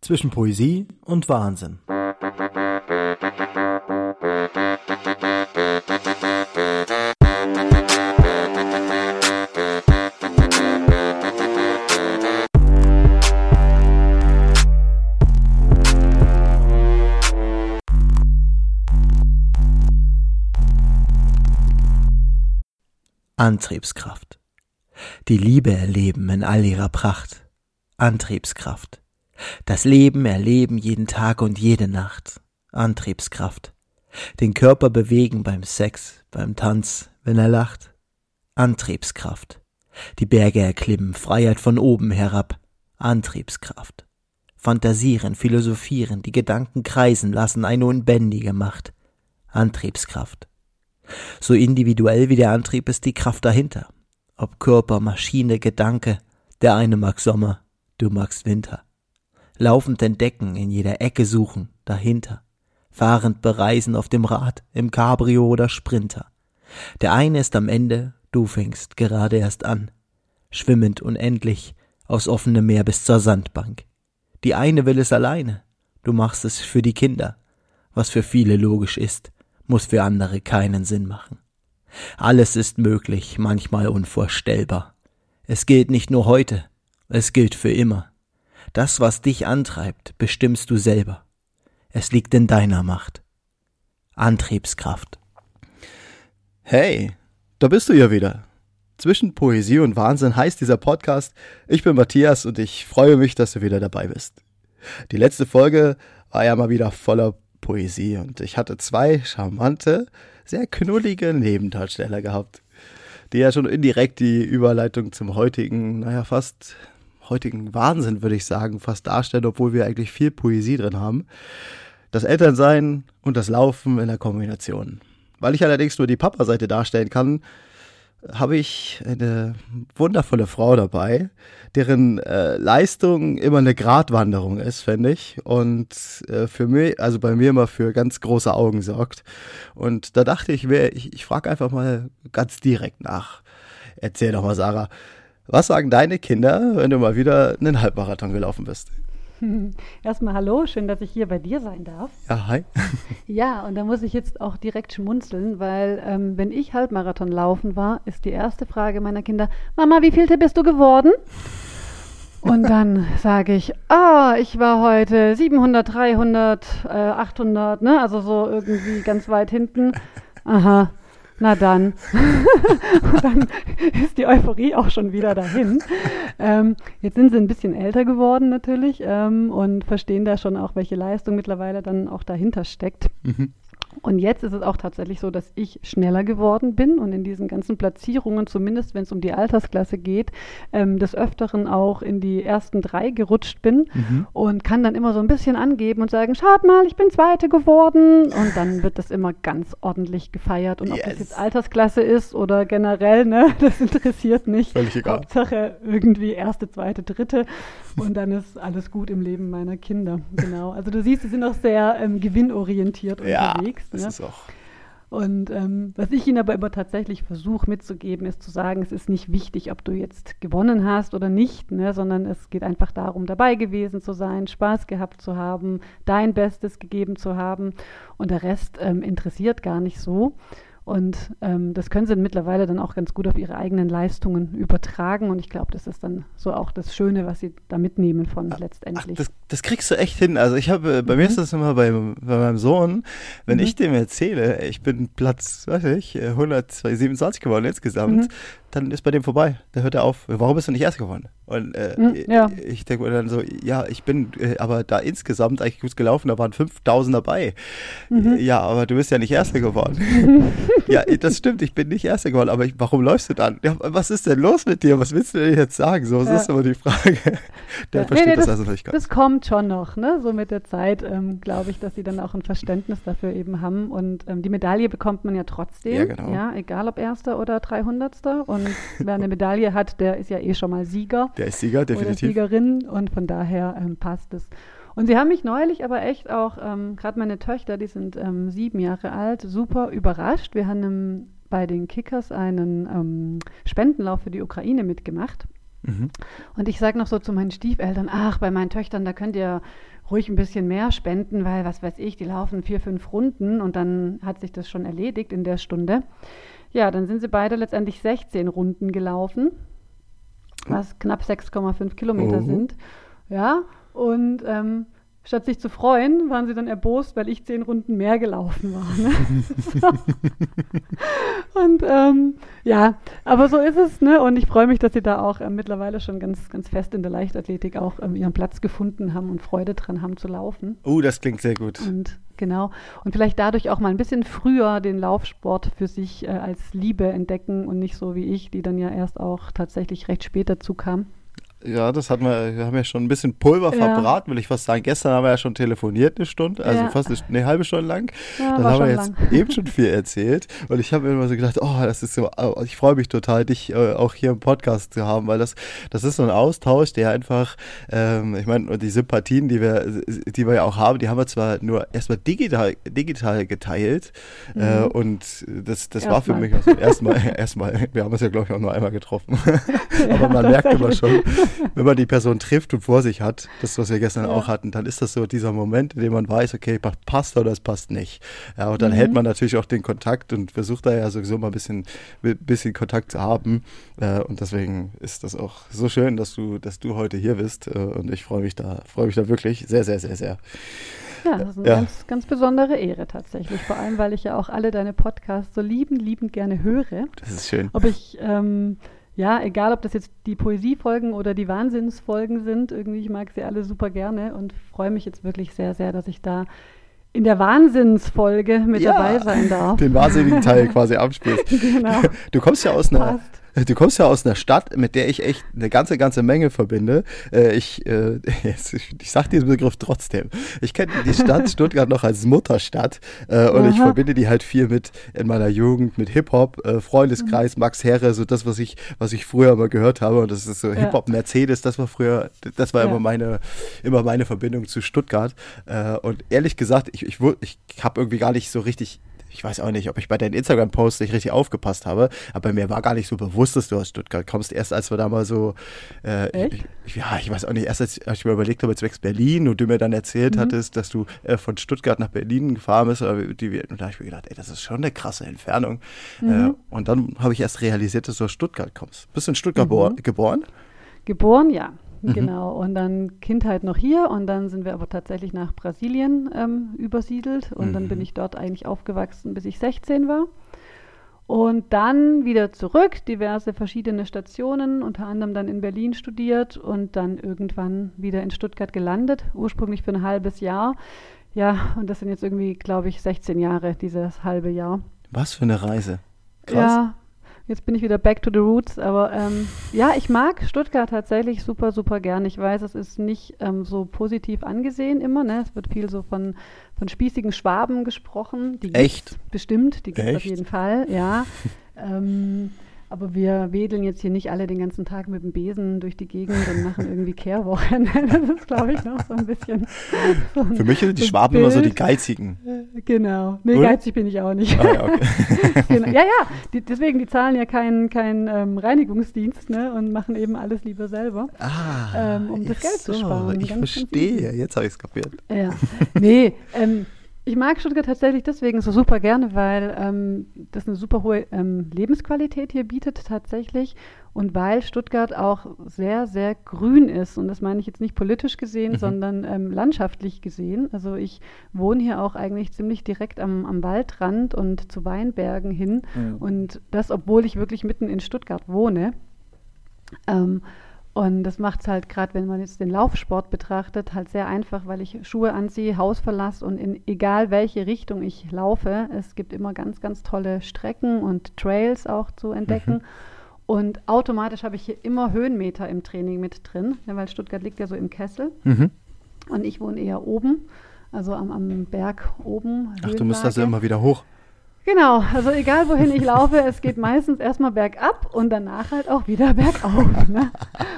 zwischen Poesie und Wahnsinn. Antriebskraft. Die Liebe erleben in all ihrer Pracht. Antriebskraft. Das Leben erleben jeden Tag und jede Nacht. Antriebskraft. Den Körper bewegen beim Sex, beim Tanz, wenn er lacht. Antriebskraft. Die Berge erklimmen, Freiheit von oben herab. Antriebskraft. Fantasieren, philosophieren, die Gedanken kreisen lassen, eine unbändige Macht. Antriebskraft. So individuell wie der Antrieb ist die Kraft dahinter. Ob Körper, Maschine, Gedanke, der eine mag Sommer, du magst Winter. Laufend entdecken, in jeder Ecke suchen, dahinter. Fahrend bereisen auf dem Rad, im Cabrio oder Sprinter. Der eine ist am Ende, du fängst gerade erst an. Schwimmend unendlich, aufs offene Meer bis zur Sandbank. Die eine will es alleine, du machst es für die Kinder, was für viele logisch ist, muss für andere keinen Sinn machen. Alles ist möglich, manchmal unvorstellbar. Es gilt nicht nur heute, es gilt für immer. Das, was dich antreibt, bestimmst du selber. Es liegt in deiner Macht. Antriebskraft. Hey, da bist du ja wieder. Zwischen Poesie und Wahnsinn heißt dieser Podcast. Ich bin Matthias und ich freue mich, dass du wieder dabei bist. Die letzte Folge war ja mal wieder voller Poesie und ich hatte zwei charmante, sehr knullige Nebendarsteller gehabt, die ja schon indirekt die Überleitung zum heutigen, naja, fast heutigen Wahnsinn, würde ich sagen, fast darstellen, obwohl wir eigentlich viel Poesie drin haben. Das Elternsein und das Laufen in der Kombination. Weil ich allerdings nur die Papa-Seite darstellen kann, habe ich eine wundervolle Frau dabei, deren äh, Leistung immer eine Gratwanderung ist, fände ich. Und äh, für mich, also bei mir immer für ganz große Augen sorgt. Und da dachte ich, ich, ich frage einfach mal ganz direkt nach. Erzähl doch mal, Sarah, was sagen deine Kinder, wenn du mal wieder einen Halbmarathon gelaufen bist? Erstmal hallo, schön, dass ich hier bei dir sein darf. Ja, hi. ja, und da muss ich jetzt auch direkt schmunzeln, weil ähm, wenn ich Halbmarathon laufen war, ist die erste Frage meiner Kinder, Mama, wie vielte bist du geworden? Und dann sage ich, ah, ich war heute 700, 300, äh, 800, ne? Also so irgendwie ganz weit hinten. Aha, na dann. dann ist die Euphorie auch schon wieder dahin. Ähm, jetzt sind sie ein bisschen älter geworden natürlich ähm, und verstehen da schon auch, welche Leistung mittlerweile dann auch dahinter steckt. Mhm. Und jetzt ist es auch tatsächlich so, dass ich schneller geworden bin und in diesen ganzen Platzierungen, zumindest wenn es um die Altersklasse geht, ähm, des Öfteren auch in die ersten drei gerutscht bin mhm. und kann dann immer so ein bisschen angeben und sagen, schaut mal, ich bin Zweite geworden. Und dann wird das immer ganz ordentlich gefeiert. Und yes. ob das jetzt Altersklasse ist oder generell, ne, das interessiert nicht. Völlig egal. Hauptsache irgendwie Erste, Zweite, Dritte. Und dann ist alles gut im Leben meiner Kinder. Genau. Also du siehst, sie sind auch sehr ähm, gewinnorientiert ja. unterwegs Das ne? ist auch. Und ähm, was ich Ihnen aber immer tatsächlich versuche mitzugeben, ist zu sagen, es ist nicht wichtig, ob du jetzt gewonnen hast oder nicht, ne, sondern es geht einfach darum, dabei gewesen zu sein, Spaß gehabt zu haben, dein Bestes gegeben zu haben und der Rest ähm, interessiert gar nicht so. Und ähm, das können sie mittlerweile dann auch ganz gut auf ihre eigenen Leistungen übertragen. Und ich glaube, das ist dann so auch das Schöne, was sie da mitnehmen von letztendlich. Ach, das, das, kriegst du echt hin. Also ich habe, bei mhm. mir ist das immer bei, bei meinem Sohn, wenn mhm. ich dem erzähle, ich bin Platz, weiß ich, 127 geworden insgesamt, mhm dann ist bei dem vorbei. Da hört er auf. Warum bist du nicht erst geworden? Und äh, hm, ja. ich denke mir dann so, ja, ich bin äh, aber da insgesamt eigentlich gut gelaufen, da waren 5000 dabei. Mhm. Ja, aber du bist ja nicht Erster geworden. ja, das stimmt, ich bin nicht Erster geworden, aber ich, warum läufst du dann? Ja, was ist denn los mit dir? Was willst du denn jetzt sagen? So, das ja. ist aber die Frage. Der ja, versteht nee, nee, das, das, also nicht ganz. Das kommt schon noch, ne? So mit der Zeit ähm, glaube ich, dass sie dann auch ein Verständnis dafür eben haben. Und ähm, die Medaille bekommt man ja trotzdem. Ja, genau. Ja, egal ob Erster oder 300. Und und wer eine Medaille hat, der ist ja eh schon mal Sieger. Der ist Sieger, definitiv. Oder Siegerin und von daher ähm, passt es. Und sie haben mich neulich aber echt auch, ähm, gerade meine Töchter, die sind ähm, sieben Jahre alt, super überrascht. Wir haben bei den Kickers einen ähm, Spendenlauf für die Ukraine mitgemacht. Mhm. Und ich sage noch so zu meinen Stiefeltern, ach, bei meinen Töchtern, da könnt ihr ruhig ein bisschen mehr spenden, weil, was weiß ich, die laufen vier, fünf Runden und dann hat sich das schon erledigt in der Stunde. Ja, dann sind sie beide letztendlich 16 Runden gelaufen, was knapp 6,5 Kilometer oh. sind. Ja, und ähm, statt sich zu freuen, waren sie dann erbost, weil ich zehn Runden mehr gelaufen war. Ne? und ähm, ja, aber so ist es, ne? Und ich freue mich, dass sie da auch äh, mittlerweile schon ganz, ganz fest in der Leichtathletik auch ähm, ihren Platz gefunden haben und Freude dran haben zu laufen. Oh, das klingt sehr gut. Und genau. Und vielleicht dadurch auch mal ein bisschen früher den Laufsport für sich äh, als Liebe entdecken und nicht so wie ich, die dann ja erst auch tatsächlich recht spät dazu kam. Ja, das hatten wir, wir haben ja schon ein bisschen Pulver ja. verbraten, will ich fast sagen. Gestern haben wir ja schon telefoniert eine Stunde, also ja. fast eine, eine, halbe Stunde lang. Ja, Dann haben wir jetzt lang. eben schon viel erzählt. Und ich habe mir immer so gedacht, oh, das ist so, oh, ich freue mich total, dich äh, auch hier im Podcast zu haben, weil das, das ist so ein Austausch, der einfach, ähm, ich meine, die Sympathien, die wir, die wir ja auch haben, die haben wir zwar nur erstmal digital, digital geteilt. Äh, mhm. Äh, und das, das war für mich also erstmal, erstmal, wir haben uns ja, glaube ich, auch nur einmal getroffen. Aber man merkt immer schon, wenn man die Person trifft und vor sich hat, das, was wir gestern ja. auch hatten, dann ist das so dieser Moment, in dem man weiß, okay, passt oder es passt nicht. Ja, und dann mhm. hält man natürlich auch den Kontakt und versucht da ja sowieso mal ein bisschen, bisschen Kontakt zu haben. Äh, und deswegen ist das auch so schön, dass du, dass du heute hier bist. Äh, und ich freue mich da, freue mich da wirklich sehr, sehr, sehr, sehr. Ja, das ist eine ja. ganz, ganz besondere Ehre tatsächlich. Vor allem, weil ich ja auch alle deine Podcasts so liebend, liebend gerne höre. Das ist schön. Ob ich ähm, ja, egal ob das jetzt die Poesiefolgen oder die Wahnsinnsfolgen sind, irgendwie, ich mag sie alle super gerne und freue mich jetzt wirklich sehr, sehr, dass ich da in der Wahnsinnsfolge mit ja, dabei sein darf. Den wahnsinnigen Teil quasi abspielst. genau. Du kommst ja aus einer, Passt. Du kommst ja aus einer Stadt, mit der ich echt eine ganze, ganze Menge verbinde. Äh, ich, äh, ich sag diesen Begriff trotzdem. Ich kenne die Stadt Stuttgart noch als Mutterstadt äh, und Aha. ich verbinde die halt viel mit in meiner Jugend mit Hip-Hop, äh, Freundeskreis, mhm. Max Herre, so das, was ich, was ich früher mal gehört habe. Und das ist so ja. Hip-Hop Mercedes, das war früher, das war ja. immer meine, immer meine Verbindung zu Stuttgart. Äh, und ehrlich gesagt, ich, ich, ich habe irgendwie gar nicht so richtig ich weiß auch nicht, ob ich bei deinen Instagram-Posts nicht richtig aufgepasst habe, aber mir war gar nicht so bewusst, dass du aus Stuttgart kommst. Erst als wir da mal so, äh, ich, ja, ich weiß auch nicht, erst als, ich mir überlegt habe, zwecks Berlin und du mir dann erzählt mhm. hattest, dass du äh, von Stuttgart nach Berlin gefahren bist, oder die, und da habe ich mir gedacht, ey, das ist schon eine krasse Entfernung. Mhm. Äh, und dann habe ich erst realisiert, dass du aus Stuttgart kommst. Bist du in Stuttgart mhm. geboren? Geboren, ja. Mhm. Genau, und dann Kindheit noch hier und dann sind wir aber tatsächlich nach Brasilien ähm, übersiedelt und mhm. dann bin mhm. ich dort eigentlich aufgewachsen, bis ich 16 war. Und dann wieder zurück, diverse verschiedene Stationen, unter anderem dann in Berlin studiert und dann irgendwann wieder in Stuttgart gelandet, ursprünglich für ein halbes Jahr. Ja, und das sind jetzt irgendwie, glaube ich, 16 Jahre, dieses halbe Jahr. Was für eine Reise. Krass. Ja, Jetzt bin ich wieder back to the roots, aber ähm, ja, ich mag Stuttgart tatsächlich super, super gern. Ich weiß, es ist nicht ähm, so positiv angesehen immer. Ne? Es wird viel so von, von spießigen Schwaben gesprochen. Die Echt? Bestimmt, die gibt es auf jeden Fall, ja. ähm, aber wir wedeln jetzt hier nicht alle den ganzen Tag mit dem Besen durch die Gegend und machen irgendwie Kehrwochen. das ist, glaube ich, noch so ein bisschen. So ein, Für mich sind die Schwaben Bild. immer so die Geizigen. Äh, genau. Nee, Oder? geizig bin ich auch nicht. Ah, ja, okay. genau. ja, ja. Die, deswegen, die zahlen ja keinen kein, ähm, Reinigungsdienst ne, und machen eben alles lieber selber, ah, ähm, um das Geld so, zu sparen. Ich ganz, verstehe. Jetzt habe ich es kapiert. Ja. Nee, ähm, ich mag Stuttgart tatsächlich deswegen so super gerne, weil ähm, das eine super hohe ähm, Lebensqualität hier bietet tatsächlich und weil Stuttgart auch sehr, sehr grün ist. Und das meine ich jetzt nicht politisch gesehen, mhm. sondern ähm, landschaftlich gesehen. Also ich wohne hier auch eigentlich ziemlich direkt am, am Waldrand und zu Weinbergen hin. Mhm. Und das, obwohl ich wirklich mitten in Stuttgart wohne. Ähm, und das macht es halt gerade, wenn man jetzt den Laufsport betrachtet, halt sehr einfach, weil ich Schuhe anziehe, Haus verlasse und in egal welche Richtung ich laufe, es gibt immer ganz, ganz tolle Strecken und Trails auch zu entdecken. Mhm. Und automatisch habe ich hier immer Höhenmeter im Training mit drin, weil Stuttgart liegt ja so im Kessel. Mhm. Und ich wohne eher oben, also am, am Berg oben. Ach, du musst also immer wieder hoch. Genau, also egal wohin ich laufe, es geht meistens erstmal bergab und danach halt auch wieder bergauf. Ne?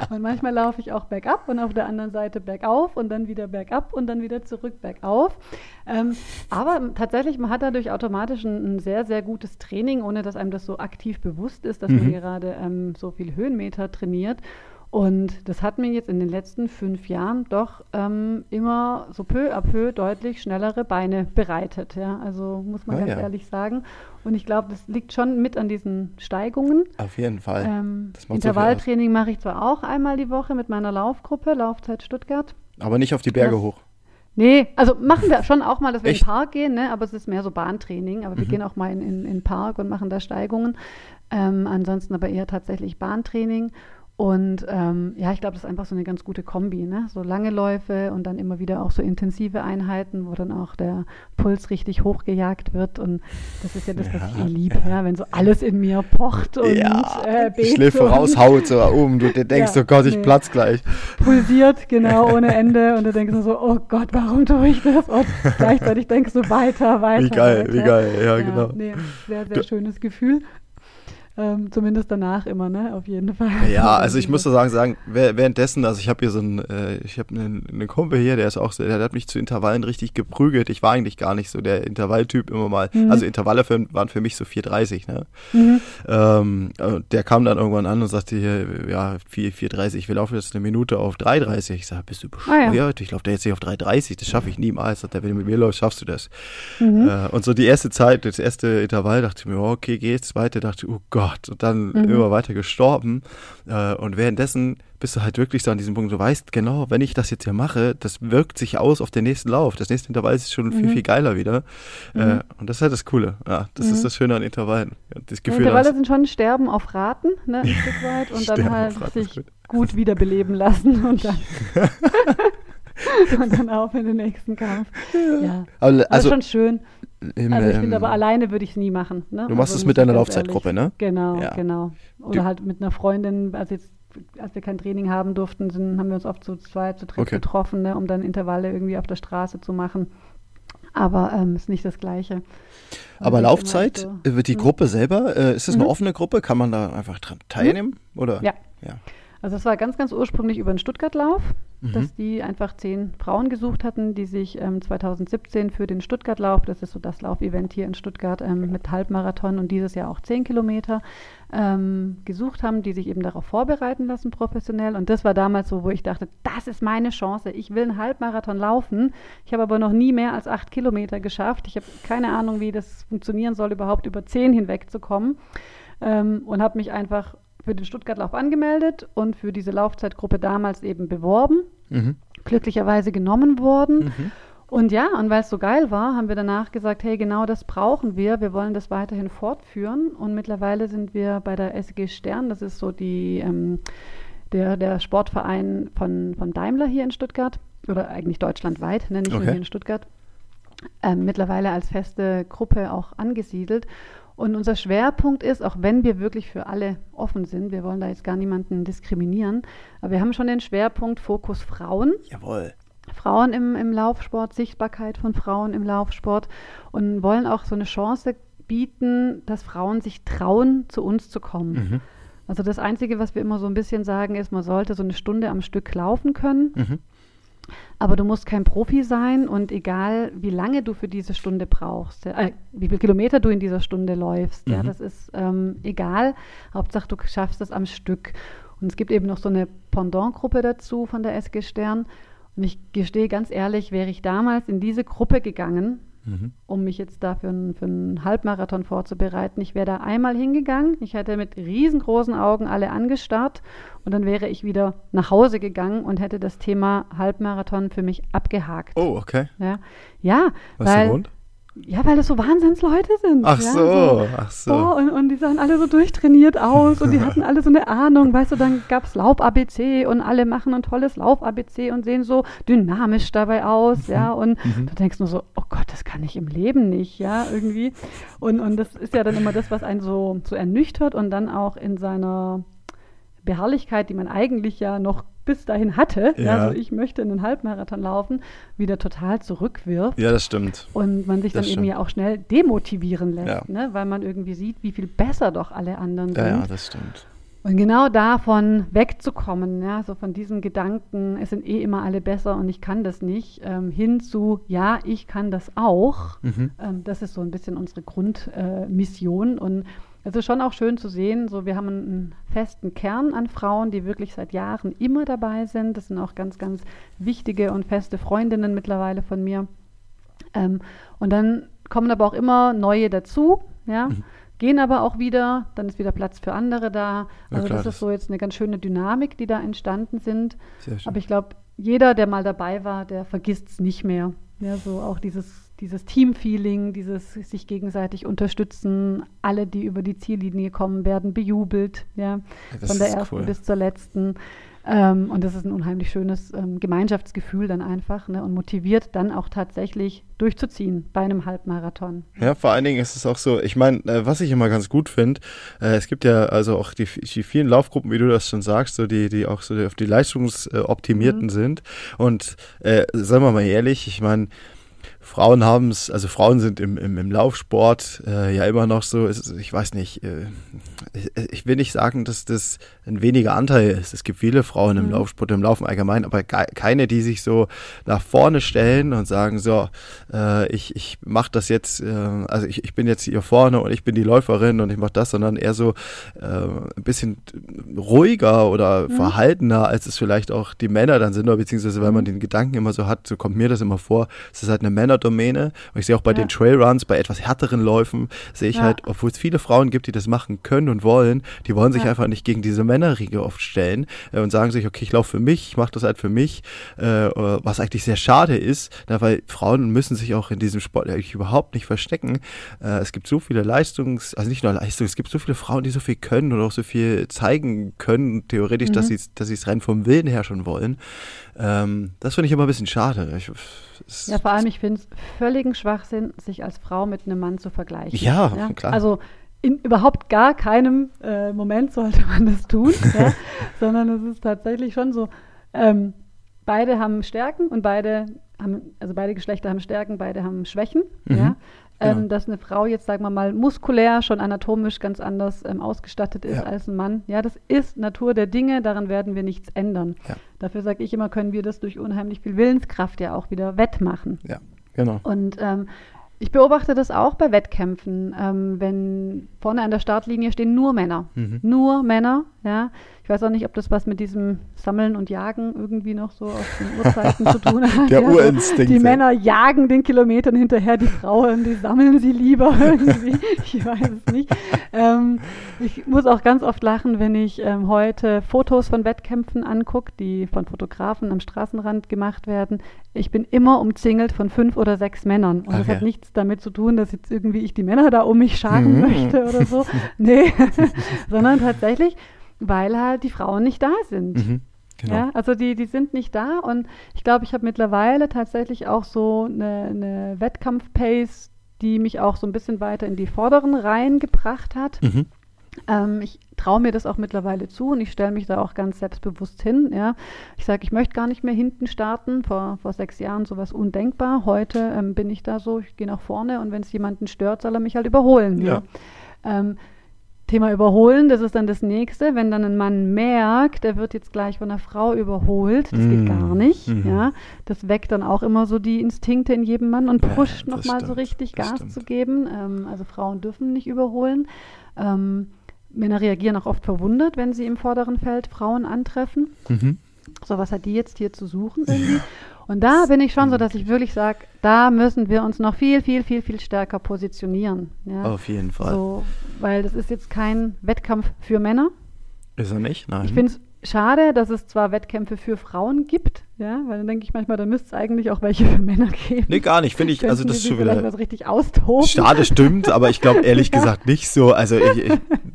Und manchmal laufe ich auch bergab und auf der anderen Seite bergauf und dann wieder bergab und dann wieder zurück bergauf. Ähm, aber tatsächlich, man hat dadurch automatisch ein, ein, sehr, sehr gutes Training, ohne dass einem das so aktiv bewusst ist, dass mhm. man gerade ähm, so viel Höhenmeter trainiert. Und das hat mir jetzt in den letzten fünf Jahren doch ähm, immer so peu à peu deutlich schnellere Beine bereitet. Ja? Also muss man Ah, ganz ja. ehrlich sagen. Und ich glaube, das liegt schon mit an diesen Steigungen. Auf jeden Fall. Ähm, macht so Intervalltraining mache ich zwar auch einmal die Woche mit meiner Laufgruppe, Laufzeit Stuttgart. Aber nicht auf die Berge das- hoch. Nee, also machen wir schon auch mal, dass wir Echt? Mhm. in den Park gehen, ne? aber es ist mehr so Bahntraining. Aber wir gehen auch mal in den Park und machen da Steigungen. Ähm, ansonsten aber eher tatsächlich Bahntraining. Und ähm, ja, ich glaube, das ist einfach so eine ganz gute Kombi. Ne? So lange Läufe und dann immer wieder auch so intensive Einheiten, wo dann auch der Puls richtig hochgejagt wird. Und das ist ja das, was ich eh liebe, ja? wenn so alles in mir pocht und ja, äh, bebt Schläfe raushaut so oben. Du dir denkst, Ja, oh Gott, ich nee. platz gleich. pulsiert, genau, ohne Ende. Und du denkst nur so, oh Gott, warum tue ich das? Und gleichzeitig denkst du weiter, weiter. Wie geil, weiter. wie geil. Ja, genau. Nee, sehr, sehr schönes Gefühl. Ähm, zumindest danach immer, ne? Auf jeden Fall. Ja, also ich muss so sagen, sagen wäh- währenddessen, also ich habe hier so einen, äh, ich habe einen, einen Kumpel hier, der ist auch, der hat mich zu Intervallen richtig geprügelt. Ich war eigentlich gar nicht so der Intervalltyp immer mal. Also Intervalle für, waren für mich so 4,30, ne? Mhm. Ähm, und der kam dann irgendwann an und sagte hier, ja, 4, 4,30, wir laufen jetzt eine Minute auf 3,30. Ich sage, bist du Ah, bescheuert? ja. Ich laufe da jetzt nicht auf 3,30, das schaffe ich niemals. Sagt er, wenn du mit mir läufst, schaffst du das. Mhm. Äh, und so die erste Zeit, das erste Intervall, dachte ich mir, okay, geht's. Zweite dachte ich, oh Gott. Und dann Mhm. immer weiter gestorben. Äh, und währenddessen bist du halt wirklich so an diesem Punkt, du weißt genau, wenn ich das jetzt hier mache, das wirkt sich aus auf den nächsten Lauf. Das nächste Intervall ist schon viel, Mhm. viel geiler wieder. Äh, Mhm. und das ist halt das Coole. Ja, das ist das Schöne an Intervallen. Ja, das Gefühl, Intervalle hast, sind schon Sterben auf Raten, ne, ein Stück weit. Und dann halt sich gut. gut wiederbeleben lassen und dann, und dann auf in den nächsten Kampf. Ja. aber, Also also, schon schön. Im, Also ich ähm, finde aber alleine würde ich es nie machen. Ne? Du machst Also es mit deiner Laufzeitgruppe, ne? Genau, Ja. genau. Oder Du- halt mit einer Freundin, also jetzt, als wir kein Training haben durften, sind, haben wir uns oft zu zweit, zu dritt Okay. getroffen, ne, um dann Intervalle irgendwie auf der Straße zu machen. Aber ähm, ist nicht das Gleiche. aber Also Laufzeit, so- äh, wird die Mhm. Gruppe selber, äh, ist das eine Mhm. offene Gruppe? Kann man da einfach dran teilnehmen? Oder? Ja. ja. Also es war ganz, ganz ursprünglich über den Stuttgart-Lauf, Mhm. dass die einfach zehn Frauen gesucht hatten, die sich ähm, 2017 für den Stuttgart-Lauf, das ist so das Laufevent hier in Stuttgart ähm, mit Halbmarathon und dieses Jahr auch 10 Kilometer, ähm, gesucht haben, die sich eben darauf vorbereiten lassen professionell. Und das war damals so, wo ich dachte, das ist meine Chance. Ich will einen Halbmarathon laufen. Ich habe aber noch nie mehr als acht Kilometer geschafft. Ich habe keine Ahnung, wie das funktionieren soll, überhaupt über zehn hinwegzukommen. Ähm, und habe mich einfach für den Stuttgart-Lauf angemeldet und für diese Laufzeitgruppe damals eben beworben. Mhm. Glücklicherweise genommen worden. Mhm. Und ja, und weil es so geil war, haben wir danach gesagt, hey, genau das brauchen wir. Wir wollen das weiterhin fortführen. Und mittlerweile sind wir bei der SG Stern, das ist so die, ähm, der, der Sportverein von, von Daimler hier in Stuttgart oder eigentlich deutschlandweit, ne, nicht nur Okay. hier in Stuttgart, ähm, mittlerweile als feste Gruppe auch angesiedelt. Und unser Schwerpunkt ist, auch wenn wir wirklich für alle offen sind, wir wollen da jetzt gar niemanden diskriminieren, aber wir haben schon den Schwerpunkt Fokus Frauen. Jawohl. Frauen im, im Laufsport, Sichtbarkeit von Frauen im Laufsport und wollen auch so eine Chance bieten, dass Frauen sich trauen, zu uns zu kommen. Mhm. Also das Einzige, was wir immer so ein bisschen sagen, ist, man sollte so eine Stunde am Stück laufen können, Mhm. Aber du musst kein Profi sein und egal, wie lange du für diese Stunde brauchst, ja, äh, wie viele Kilometer du in dieser Stunde läufst, ja, Mhm. das ist ähm, egal. Hauptsache, du schaffst es am Stück. Und es gibt eben noch so eine Pendant-Gruppe dazu von der SG Stern. Und ich gestehe ganz ehrlich, wäre ich damals in diese Gruppe gegangen, Mhm. um mich jetzt da für einen, für einen Halbmarathon vorzubereiten. Ich wäre da einmal hingegangen, ich hätte mit riesengroßen Augen alle angestarrt und dann wäre ich wieder nach Hause gegangen und hätte das Thema Halbmarathon für mich abgehakt. Oh, okay. Ja, ja Was ist weil, der Grund? Ja, weil es so Wahnsinnsleute sind. Ach ja, so, ach so. Boah, und, und die sahen alle so durchtrainiert aus und die hatten alle so eine Ahnung. Weißt du, dann gab es Lauf-ABC und alle machen ein tolles Lauf-ABC und sehen so dynamisch dabei aus, ja. Und du denkst nur so, oh Gott, das kann ich im Leben nicht, ja, irgendwie. Und, und das ist ja dann immer das, was einen so, so ernüchtert und dann auch in seiner Beharrlichkeit, die man eigentlich ja noch bis dahin hatte, ja. Ja. so ich möchte einen Halbmarathon laufen, wieder total zurückwirft. Ja, das stimmt. Und man sich Das dann eben stimmt. ja auch schnell demotivieren lässt, Ja. ne? weil man irgendwie sieht, wie viel besser doch alle anderen Ja, sind. ja, das stimmt. Und genau davon wegzukommen, ja, so von diesem Gedanken, es sind eh immer alle besser und ich kann das nicht, ähm, hin zu, ja, ich kann das auch. Mhm. Ähm, das ist so ein bisschen unsere Grundmission. Äh, und es ist schon auch schön zu sehen, so wir haben einen festen Kern an Frauen, die wirklich seit Jahren immer dabei sind. Das sind auch ganz, ganz wichtige und feste Freundinnen mittlerweile von mir. Ähm, und dann kommen aber auch immer neue dazu, ja. Mhm. Gehen aber auch wieder, dann ist wieder Platz für andere da. Also ja, klar, das ist so jetzt eine ganz schöne Dynamik, die da entstanden sind. Aber ich glaube, jeder, der mal dabei war, der vergisst es nicht mehr. Ja, so auch dieses dieses Teamfeeling, dieses sich gegenseitig unterstützen. Alle, die über die Ziellinie kommen, werden bejubelt, ja, ja von der ersten cool. bis zur letzten. Ähm, und das ist ein unheimlich schönes ähm, Gemeinschaftsgefühl dann einfach ne, und motiviert dann auch tatsächlich durchzuziehen bei einem Halbmarathon. Ja, vor allen Dingen ist es auch so, ich meine, äh, was ich immer ganz gut finde, äh, es gibt ja also auch die, die, vielen Laufgruppen, wie du das schon sagst, so die, die auch so auf die Leistungsoptimierten mhm. sind. Und äh, sagen wir mal ehrlich, ich meine, Frauen haben es, also Frauen sind im, im, im Laufsport äh, ja immer noch so, ist, ich weiß nicht, äh, ich, ich, will nicht sagen, dass das ein weniger Anteil ist. Es gibt viele Frauen im mhm. Laufsport, im Laufen allgemein, aber keine, die sich so nach vorne stellen und sagen, so, äh, ich, ich mache das jetzt, äh, also ich, ich bin jetzt hier vorne und ich bin die Läuferin und ich mache das, sondern eher so äh, ein bisschen ruhiger oder mhm. verhaltener, als es vielleicht auch die Männer dann sind, oder beziehungsweise weil man mhm. den Gedanken immer so hat, so kommt mir das immer vor, es ist halt eine Männerdomäne. Und ich sehe auch bei ja. den Trailruns, bei etwas härteren Läufen, sehe ich ja. halt, obwohl es viele Frauen gibt, die das machen können und wollen, die wollen sich ja. einfach nicht gegen diese Männerriege oft stellen äh, und sagen sich, okay, ich laufe für mich, ich mache das halt für mich, äh, was eigentlich sehr schade ist, na, weil Frauen müssen sich auch in diesem Sport eigentlich überhaupt nicht verstecken. Äh, es gibt so viele Leistungs-, also nicht nur Leistung, es gibt so viele Frauen, die so viel können und auch so viel zeigen können, theoretisch, mhm. dass sie dass es rein vom Willen her schon wollen. Ähm, das finde ich immer ein bisschen schade. Ich, ja, vor allem, ich finde es völligen Schwachsinn, sich als Frau mit einem Mann zu vergleichen. Ja, ja? klar. Also in überhaupt gar keinem äh, Moment sollte man das tun, ja? sondern es ist tatsächlich schon so, ähm, beide haben Stärken und beide haben, also beide Geschlechter haben Stärken, beide haben Schwächen. Mhm. Ja? Ähm, ja. dass eine Frau jetzt, sagen wir mal, muskulär schon anatomisch ganz anders ähm, ausgestattet ist ja. als ein Mann. Ja, das ist Natur der Dinge, daran werden wir nichts ändern. Ja. Dafür sage ich immer, können wir das durch unheimlich viel Willenskraft ja auch wieder wettmachen. Ja, genau. Und ähm, ich beobachte das auch bei Wettkämpfen, ähm, wenn vorne an der Startlinie stehen nur Männer. Mhm. Nur Männer, ja. Ich weiß auch nicht, ob das was mit diesem Sammeln und Jagen irgendwie noch so aus den Urzeiten zu tun hat. Der ja, Urinstinkt. Die Männer jagen den Kilometern hinterher, die Frauen, die sammeln sie lieber irgendwie. Ich weiß es nicht. Ähm, ich muss auch ganz oft lachen, wenn ich ähm, heute Fotos von Wettkämpfen angucke, die von Fotografen am Straßenrand gemacht werden. Ich bin immer umzingelt von fünf oder sechs Männern. Und Ach, das ja. hat nichts damit zu tun, dass jetzt irgendwie ich die Männer da um mich scharen mhm. möchte oder so. Nee, sondern tatsächlich weil halt die Frauen nicht da sind. Mhm, genau. Ja, also die, die sind nicht da und ich glaube, ich habe mittlerweile tatsächlich auch so eine, eine Wettkampf-Pace, die mich auch so ein bisschen weiter in die vorderen Reihen gebracht hat. Mhm. Ähm, ich traue mir das auch mittlerweile zu und ich stelle mich da auch ganz selbstbewusst hin. Ja. Ich sage, ich möchte gar nicht mehr hinten starten. Vor, vor sechs Jahren sowas undenkbar. Heute ähm, bin ich da so, ich gehe nach vorne und wenn es jemanden stört, soll er mich halt überholen. Ja. ja. Ähm, Thema Überholen, das ist dann das nächste. Wenn dann ein Mann merkt, er wird jetzt gleich von einer Frau überholt, das mm. geht gar nicht. Mm. Ja, das weckt dann auch immer so die Instinkte in jedem Mann und pusht ja, nochmal so richtig Gas stimmt. zu geben. Ähm, also Frauen dürfen nicht überholen. Ähm, Männer reagieren auch oft verwundert, wenn sie im vorderen Feld Frauen antreffen. Mhm. So, was hat die jetzt hier zu suchen irgendwie? Und da bin ich schon so, dass ich wirklich sage, da müssen wir uns noch viel, viel, viel, viel stärker positionieren. Ja? Auf jeden Fall. So, weil das ist jetzt kein Wettkampf für Männer. Ist er nicht? Nein. Ich finde es schade, dass es zwar Wettkämpfe für Frauen gibt, ja, weil dann denke ich manchmal, da müsste es eigentlich auch welche für Männer geben. Nee, gar nicht, finde ich, also das ist schon wieder was richtig austoben. Schade, stimmt, aber ich glaube ehrlich gesagt nicht so, also ich, ich,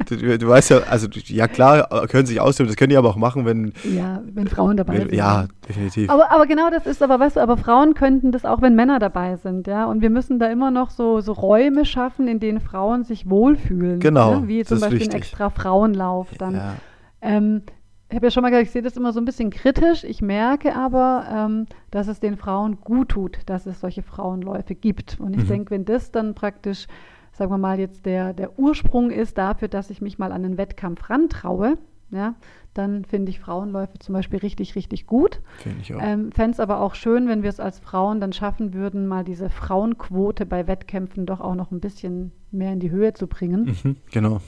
du, du, weißt ja, also ja klar, können sich austoben, das können die aber auch machen, wenn Ja, wenn Frauen dabei wenn, sind. Ja, definitiv. Aber, aber genau das ist, aber weißt du, aber Frauen könnten das auch, wenn Männer dabei sind, ja, und wir müssen da immer noch so, so Räume schaffen, in denen Frauen sich wohlfühlen. Genau, ja? Wie zum Beispiel ein extra Frauenlauf dann. Ja. Ähm, ich habe ja schon mal gesagt, ich sehe das immer so ein bisschen kritisch. Ich merke aber, ähm, dass es den Frauen gut tut, dass es solche Frauenläufe gibt. Und ich mhm. denke, wenn das dann praktisch, sagen wir mal, jetzt der, der Ursprung ist dafür, dass ich mich mal an einen Wettkampf rantraue, ja, dann finde ich Frauenläufe zum Beispiel richtig, richtig gut. Finde ich auch. Ähm, Fände es aber auch schön, wenn wir es als Frauen dann schaffen würden, mal diese Frauenquote bei Wettkämpfen doch auch noch ein bisschen mehr in die Höhe zu bringen. Mhm, genau.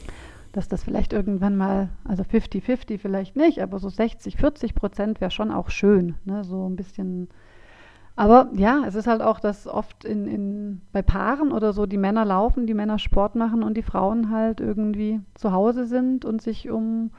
Dass das vielleicht irgendwann mal, also 50-50 vielleicht nicht, aber so 60, 40 Prozent wäre schon auch schön. Ne? So ein bisschen. Aber ja, es ist halt auch, dass oft in, in, bei Paaren oder so die Männer laufen, die Männer Sport machen und die Frauen halt irgendwie zu Hause sind und sich um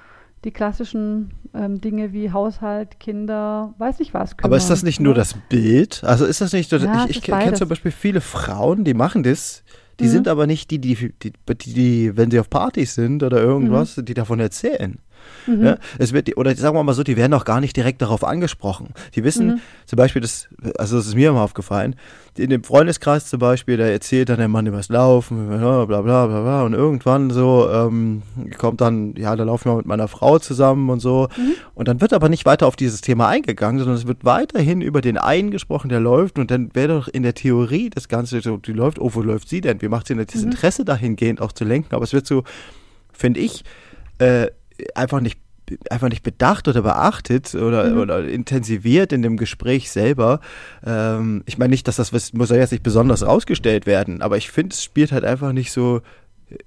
die klassischen ähm, Dinge wie Haushalt, Kinder, weiß nicht was kümmern. Aber ist das nicht nur ne? das Bild? Also ist das nicht, Ja, ich, ich kenne zum Beispiel viele Frauen, die machen das, die Mhm. sind aber nicht die die, die, die, die, wenn sie auf Partys sind oder irgendwas, Mhm. die davon erzählen. Ja, es wird, oder sagen wir mal so, die werden auch gar nicht direkt darauf angesprochen. Die wissen Mhm. zum Beispiel, das, also das ist mir immer aufgefallen, in dem Freundeskreis zum Beispiel, da erzählt dann der Mann über das Laufen, bla bla bla bla bla und irgendwann so ähm, kommt dann, ja, da laufen wir mit meiner Frau zusammen und so Mhm. und dann wird aber nicht weiter auf dieses Thema eingegangen, sondern es wird weiterhin über den einen gesprochen, der läuft und dann wäre doch in der Theorie das Ganze so, die läuft, oh, wo läuft sie denn? Wie macht sie denn das Mhm. Interesse dahingehend auch zu lenken? Aber es wird so, finde ich, äh, einfach nicht einfach nicht bedacht oder beachtet oder, Mhm. oder intensiviert in dem Gespräch selber. Ähm, ich meine nicht, dass das was- muss ja jetzt nicht besonders rausgestellt werden, aber ich finde, es spielt halt einfach nicht so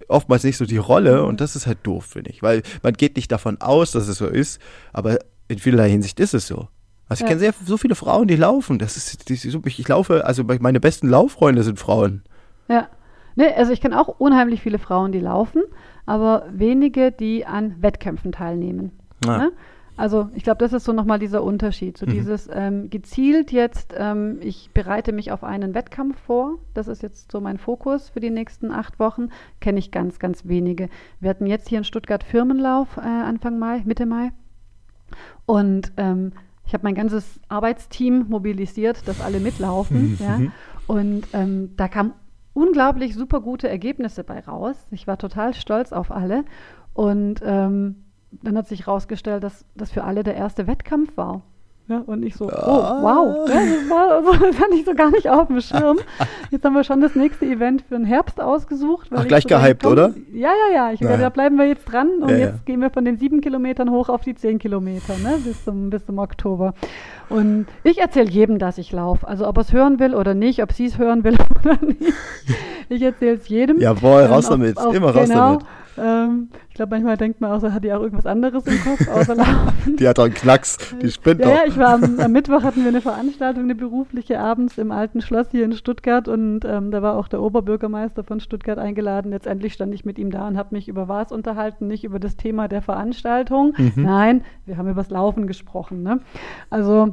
oftmals nicht so die Rolle und das ist halt doof, finde ich, weil man geht nicht davon aus, dass es so ist, aber in vielerlei Hinsicht ist es so. Also ich Ja. kenne sehr so viele Frauen, die laufen. Das ist, die, ich laufe, also meine besten Lauffreunde sind Frauen. Ja. Nee, also ich kenne auch unheimlich viele Frauen, die laufen, aber wenige, die an Wettkämpfen teilnehmen. Ja. Ne? Also ich glaube, das ist so nochmal dieser Unterschied. So Mhm. dieses ähm, gezielt jetzt, ähm, ich bereite mich auf einen Wettkampf vor. Das ist jetzt so mein Fokus für die nächsten acht Wochen. Kenne ich ganz, ganz wenige. Wir hatten jetzt hier in Stuttgart Firmenlauf äh, Anfang Mai, Mitte Mai. Und ähm, ich habe mein ganzes Arbeitsteam mobilisiert, dass alle mitlaufen. ja. Und ähm, da kamen unglaublich super gute Ergebnisse bei raus. Ich war total stolz auf alle. Und ähm, dann hat sich herausgestellt, dass das für alle der erste Wettkampf war. Ja, und ich so, oh, wow, ja, das, war, also, das hatte ich so gar nicht auf dem Schirm. Jetzt haben wir schon das nächste Event für den Herbst ausgesucht. Ach, ich gleich so gehypt, oder? Ja, ja, ja. Ich Ja, werde, ja. da bleiben wir jetzt dran und Ja, jetzt ja. gehen wir von den sieben Kilometern hoch auf die zehn Kilometer, ne, bis zum, bis zum Oktober. Und ich erzähle jedem, dass ich laufe. Also ob er es hören will oder nicht, ob sie es hören will oder nicht. Ich erzähle es jedem. Jawohl, raus auf- damit, auf- immer raus genau. damit. Ähm, ich glaube, manchmal denkt man auch, so hat die auch irgendwas anderes im Kopf, außer Laufen. Die hat doch einen Knacks, die spinnt Ja, doch. ja, ich war am, am Mittwoch hatten wir eine Veranstaltung, eine berufliche abends im alten Schloss hier in Stuttgart und ähm, da war auch der Oberbürgermeister von Stuttgart eingeladen. Letztendlich stand ich mit ihm da und habe mich über was unterhalten, nicht über das Thema der Veranstaltung. Mhm. Nein, wir haben über das Laufen gesprochen. Ne? Also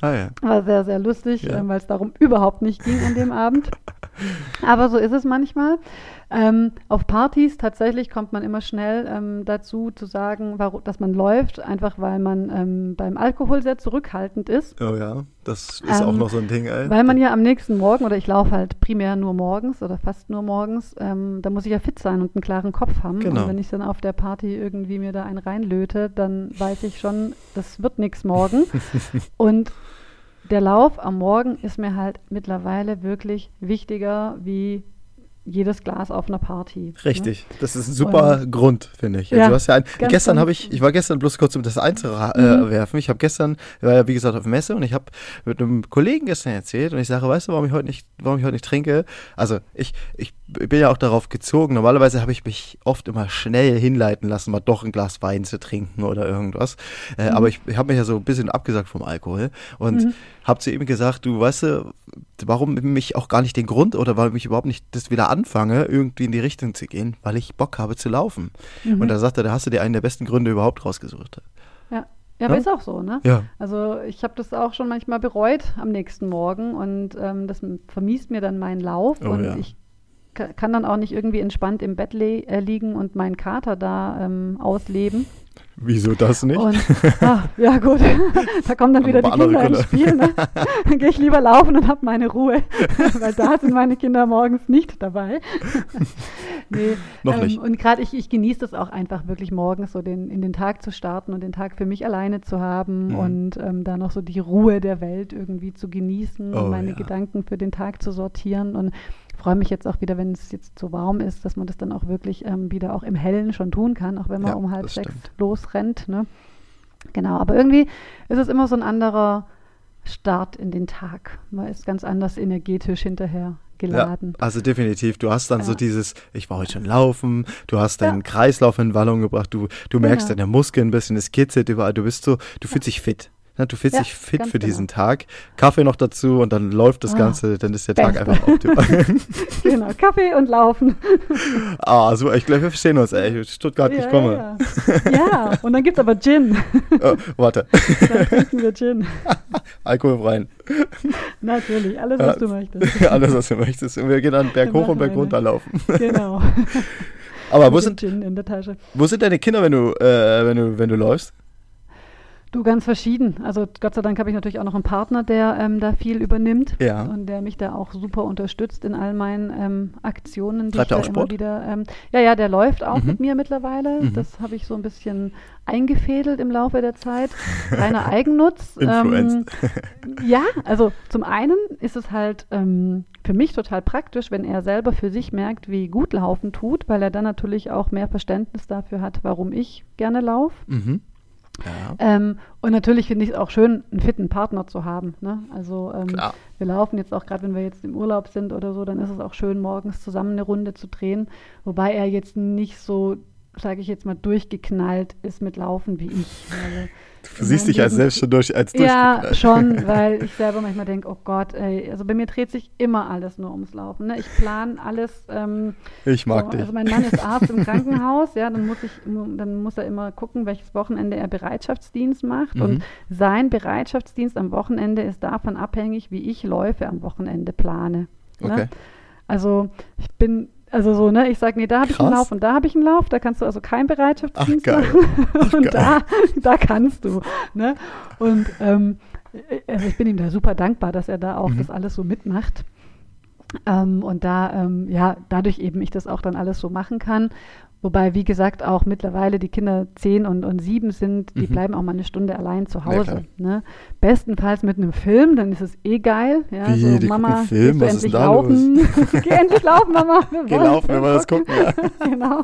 Ah ja. war sehr, sehr lustig, Ja. ähm, weil es darum überhaupt nicht ging an dem Abend. Aber so ist es manchmal. Ähm, auf Partys tatsächlich kommt man immer schnell ähm, dazu zu sagen, warum, dass man läuft, einfach weil man ähm, beim Alkohol sehr zurückhaltend ist. Oh ja, das ist auch Ähm, noch so ein Ding, ey. Weil man ja am nächsten Morgen, oder ich laufe halt primär nur morgens oder fast nur morgens, ähm, da muss ich ja fit sein und einen klaren Kopf haben. Genau. Und wenn ich dann auf der Party irgendwie mir da einen reinlöte, dann weiß ich schon, das wird nichts morgen. und der Lauf am Morgen ist mir halt mittlerweile wirklich wichtiger wie jedes Glas auf einer Party. Ne? Richtig, das ist ein super Grund, finde ich. Ja, du hast ja ein, ganz, gestern habe ich, ich war gestern bloß kurz um das einzuwerfen. Mhm. Ich habe gestern, war ja wie gesagt auf Messe und ich habe mit einem Kollegen gestern erzählt und ich sage, weißt du, warum ich heute nicht, warum ich heute nicht trinke? Also ich, ich bin ja auch darauf gezogen. Normalerweise habe ich mich oft immer schnell hinleiten lassen, mal doch ein Glas Wein zu trinken oder irgendwas. Äh, Mhm. Aber ich, ich habe mich ja so ein bisschen abgesagt vom Alkohol und habe zu ihm gesagt, du weißt du, warum mich auch gar nicht den Grund oder warum ich überhaupt nicht das wieder anfange, irgendwie in die Richtung zu gehen, weil ich Bock habe zu laufen. Mhm. Und da sagt er, da hast du dir einen der besten Gründe überhaupt rausgesucht. Ja, ja aber Ja? ist auch so, ne? Ja. Also ich habe das auch schon manchmal bereut am nächsten Morgen und ähm, das vermiest mir dann meinen Lauf Oh und ja. ich ka- kann dann auch nicht irgendwie entspannt im Bett äh, liegen und meinen Kater da ähm, ausleben. Wieso das nicht? Und ah, ja gut, da kommen dann wieder die Kinder ins Spiel. Ne? Dann gehe ich lieber laufen und habe meine Ruhe, weil da sind meine Kinder morgens nicht dabei. nee, Noch nicht. Und gerade ich, ich genieße das auch einfach wirklich morgens so den, in den Tag zu starten und den Tag für mich alleine zu haben Mhm. und ähm, da noch so die Ruhe der Welt irgendwie zu genießen Oh, und meine ja. Gedanken für den Tag zu sortieren. Und freue mich jetzt auch wieder, wenn es jetzt so warm ist, dass man das dann auch wirklich ähm, wieder auch im Hellen schon tun kann, auch wenn man Ja, um halb sechs stimmt. losrennt. Ne? Genau, aber irgendwie ist es immer so ein anderer Start in den Tag. Man ist ganz anders energetisch hinterher geladen. Ja, also definitiv. Du hast dann so Ja. dieses, ich war heute schon laufen, du hast deinen Ja. Kreislauf in Wallung gebracht, du, du merkst Genau. deine Muskeln ein bisschen, es kitzelt überall, du bist so, du fühlst dich fit. Ne? Du fühlst Ja, dich fit für genau. diesen Tag. Kaffee noch dazu und dann läuft das Ah, Ganze, dann ist der Tag Beste. einfach optimal. genau, Kaffee und Laufen. ah, super, ich glaube, wir verstehen uns, ey. Stuttgart, ich ja, komme. Ja, ja. ja, und dann gibt es aber Gin. Oh, warte, Dann trinken wir Gin. alkoholfreien. Natürlich, alles, was du möchtest. Alles, was du möchtest. Und wir gehen dann Berg Wir hoch und Berg runter laufen. Genau. Aber wo sind, dem Gin in der Tasche. wo sind deine Kinder, wenn du, äh, wenn du, wenn du läufst? Du, ganz verschieden. Also Gott sei Dank habe ich natürlich auch noch einen Partner, der ähm, da viel übernimmt Ja. und der mich da auch super unterstützt in all meinen ähm, Aktionen. Die Treibt ich er da auch Sport? Immer wieder, ähm, ja, ja, der läuft auch Mhm. mit mir mittlerweile. Mhm. Das habe ich so ein bisschen eingefädelt im Laufe der Zeit. Reiner Eigennutz. Ähm, ja, also zum einen ist es halt ähm, für mich total praktisch, wenn er selber für sich merkt, wie gut Laufen tut, weil er dann natürlich auch mehr Verständnis dafür hat, warum ich gerne laufe. Mhm. Ja. Ähm, und natürlich finde ich es auch schön, einen fitten Partner zu haben. Ne? Also ähm, wir laufen jetzt auch gerade, wenn wir jetzt im Urlaub sind oder so, dann ist es auch schön, morgens zusammen eine Runde zu drehen. Wobei er jetzt nicht so, sage ich jetzt mal, durchgeknallt ist mit Laufen wie ich. Weil, Du siehst dich als selbst schon durch, als ja, schon, weil ich selber manchmal denke, oh Gott, ey, also bei mir dreht sich immer alles nur ums Laufen. Ne? Ich plane alles. Ähm, Ich mag so, dich. Also mein Mann ist Arzt im Krankenhaus, ja, dann muss ich, dann muss er immer gucken, welches Wochenende er Bereitschaftsdienst macht. Mhm. Und sein Bereitschaftsdienst am Wochenende ist davon abhängig, wie ich Läufe am Wochenende plane. Okay. Ne? Also ich bin, also so, ne, ich sage, nee, da habe ich einen. Lauf und da habe ich einen Lauf, da kannst du also keinen Bereitschaftsdienst Ach, machen. und geil. da, da kannst du. Ne? Und ähm, also ich bin ihm da super dankbar, dass er da auch Mhm. das alles so mitmacht. Ähm, und da, ähm, ja, dadurch eben ich das auch dann alles so machen kann. Wobei, wie gesagt, auch mittlerweile die Kinder zehn und, und sieben sind, die Mhm. bleiben auch mal eine Stunde allein zu Ja. Hause. ne? Bestenfalls mit einem Film, dann ist es eh geil. Ja, Wie, so, die Mama, Film? Was ist da laufen? Geh endlich laufen, Mama. Wir Geh laufen, wenn wir das gucken. Ja. genau.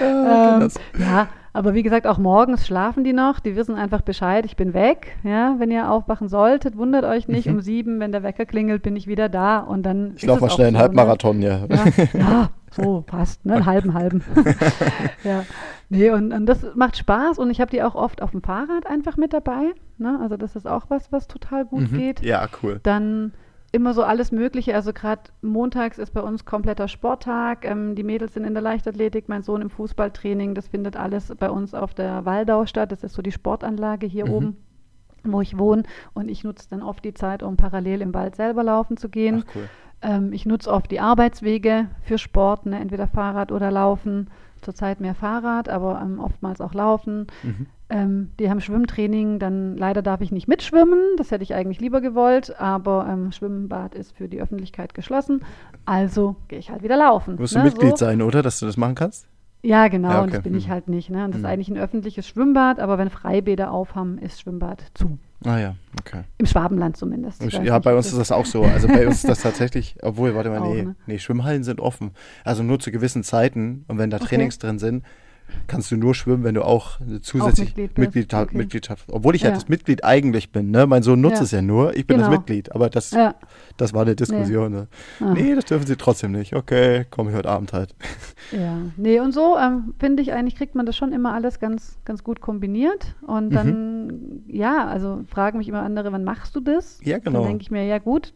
Ja, Ähm, ja, aber wie gesagt, auch morgens schlafen die noch. Die wissen einfach Bescheid, ich bin weg. Ja, wenn ihr aufwachen solltet, wundert euch nicht. Mhm. Um sieben, wenn der Wecker klingelt, bin ich wieder da. Und dann Ich laufe mal schnell einen so, ne? Halbmarathon, ja. Ja, ja, so passt, ne? Einen halben, halben. ja. Nee, und, und das macht Spaß und ich habe die auch oft auf dem Fahrrad einfach mit dabei. Ne? Also das ist auch was, was total gut Mhm. geht. Ja, cool. Dann immer so alles Mögliche. Also gerade montags ist bei uns kompletter Sporttag. Ähm, die Mädels sind in der Leichtathletik, mein Sohn im Fußballtraining. Das findet alles bei uns auf der Waldau statt. Das ist so die Sportanlage hier Mhm. oben, wo ich wohne. Und ich nutze dann oft die Zeit, um parallel im Wald selber laufen zu gehen. Ach, cool. Ähm, ich nutze oft die Arbeitswege für Sport, ne? entweder Fahrrad oder Laufen. Zurzeit mehr Fahrrad, aber ähm, oftmals auch Laufen. Mhm. Ähm, die haben Schwimmtraining, dann leider darf ich nicht mitschwimmen, das hätte ich eigentlich lieber gewollt, aber ähm, Schwimmbad ist für die Öffentlichkeit geschlossen, also gehe ich halt wieder laufen. Du musst du ne, Mitglied so. sein, oder? Dass du das machen kannst? Ja, genau, Ja, und das okay. bin ich Mhm. halt nicht. Ne? Und das Mhm. ist eigentlich ein öffentliches Schwimmbad, aber wenn Freibäder aufhaben, ist Schwimmbad zu. Ah ja, okay. Im Schwabenland zumindest. Ich Ja, bei uns ist das auch so. Also bei uns ist das tatsächlich, obwohl, warte mal, Auch, nee, ne? nee, Schwimmhallen sind offen. Also nur zu gewissen Zeiten. Und wenn da Okay. Trainings drin sind, kannst du nur schwimmen, wenn du auch zusätzlich Mitglied bist. Mitglied, Okay. Mitgliedschaft, obwohl ich ja. Ja. das Mitglied eigentlich bin, ne? Mein Sohn nutzt Ja. es ja nur, ich bin das Genau. Mitglied, aber das, Ja. das war eine Diskussion. Ne? Ah. Nee, das dürfen sie trotzdem nicht. Okay, komme ich heute Abend halt. Ja, nee, und so ähm, finde ich eigentlich, kriegt man das schon immer alles ganz, ganz gut kombiniert. Und dann, Mhm. ja, also fragen mich immer andere, wann machst du das? Ja, genau. Dann denke ich mir, ja gut,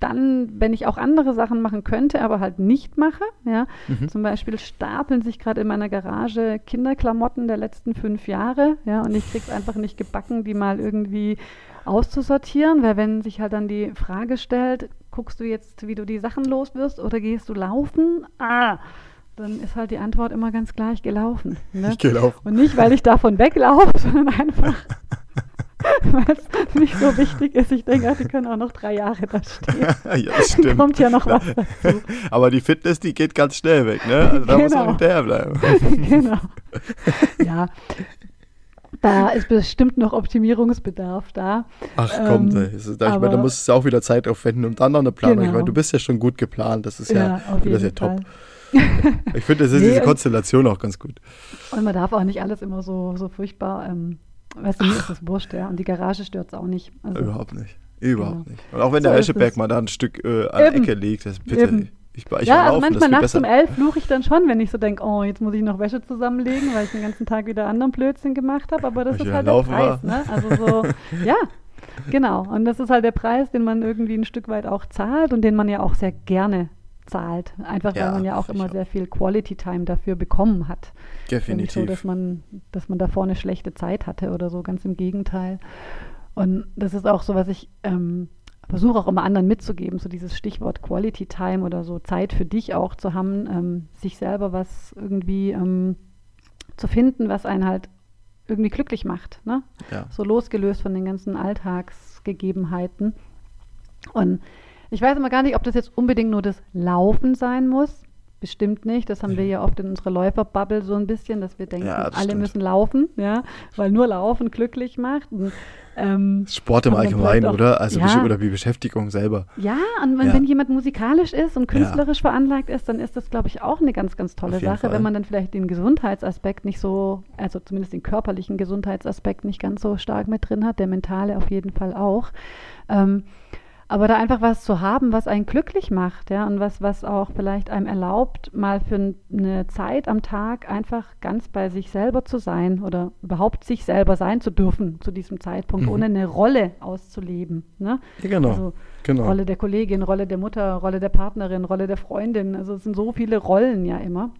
dann, wenn ich auch andere Sachen machen könnte, aber halt nicht mache, ja, Mhm. zum Beispiel stapeln sich gerade in meiner Garage Kinderklamotten der letzten fünf Jahre, ja, und ich krieg's einfach nicht gebacken, die mal irgendwie auszusortieren, weil wenn sich halt dann die Frage stellt, guckst du jetzt, wie du die Sachen los wirst oder gehst du laufen? Ah, dann ist halt die Antwort immer ganz gleich gelaufen. Ne? Ich gehe laufen. Und nicht, weil ich davon weglaufe, sondern einfach, weil es nicht so wichtig ist. Ich denke, die können auch noch drei Jahre da stehen. ja, stimmt. Kommt ja noch was dazu. Aber die Fitness, die geht ganz schnell weg, ne? Also da muss man Genau. hinterher bleiben. genau. Ja. Da ist bestimmt noch Optimierungsbedarf da. Ach komm, ähm, ich meine, da muss es auch wieder Zeit aufwenden und dann noch eine Planung. Genau. Ich meine, du bist ja schon gut geplant, das ist ja, ja, das ist ja top. ich finde, das ist nee, diese Konstellation auch ganz gut. Und man darf auch nicht alles immer so, so furchtbar, ähm, weißt du, mir ist das wurscht, ja. Und die Garage stört es auch nicht. Also, Überhaupt nicht. Überhaupt genau. nicht. Und auch wenn so der Wäscheberg mal da ein Stück äh, an der Ecke liegt, das bitte. Eben. Ich, ich ja, also manchmal nachts um elf fluche ich dann schon, wenn ich so denke, oh, jetzt muss ich noch Wäsche zusammenlegen, weil ich den ganzen Tag wieder anderen Blödsinn gemacht habe. Aber das ist halt der Preis. Ne? Also so, ja, genau. Und das ist halt der Preis, den man irgendwie ein Stück weit auch zahlt und den man ja auch sehr gerne zahlt. Einfach ja, weil man ja auch immer sehr viel Quality Time dafür bekommen hat. Definitiv. Nicht so, dass man, dass man davor eine schlechte Zeit hatte oder so, ganz im Gegenteil. Und das ist auch so, was ich ähm, versuche auch immer anderen mitzugeben, so dieses Stichwort Quality Time oder so Zeit für dich auch zu haben, ähm, sich selber was irgendwie ähm, zu finden, was einen halt irgendwie glücklich macht. Ne? Ja. So losgelöst von den ganzen Alltagsgegebenheiten. Und ich weiß immer gar nicht, ob das jetzt unbedingt nur das Laufen sein muss. Bestimmt nicht. Das haben wir ja oft in unserer Läuferbubble so ein bisschen, dass wir denken, ja, alle stimmt. müssen laufen, ja, weil nur Laufen glücklich macht. Und ähm, Sport im Allgemeinen, auch, oder? Also ja, oder die Beschäftigung selber. Ja, und wenn, ja. wenn jemand musikalisch ist und künstlerisch veranlagt ist, dann ist das, glaube ich, auch eine ganz, ganz tolle Sache, Fall. wenn man dann vielleicht den Gesundheitsaspekt nicht so, also zumindest den körperlichen Gesundheitsaspekt nicht ganz so stark mit drin hat, der mentale auf jeden Fall auch. Ähm, aber da einfach was zu haben, was einen glücklich macht, ja, und was, was auch vielleicht einem erlaubt, mal für eine Zeit am Tag einfach ganz bei sich selber zu sein oder überhaupt sich selber sein zu dürfen zu diesem Zeitpunkt, mhm. ohne eine Rolle auszuleben. Ne? Ja, genau. Also genau. Rolle der Kollegin, Rolle der Mutter, Rolle der Partnerin, Rolle der Freundin. Also es sind so viele Rollen ja immer.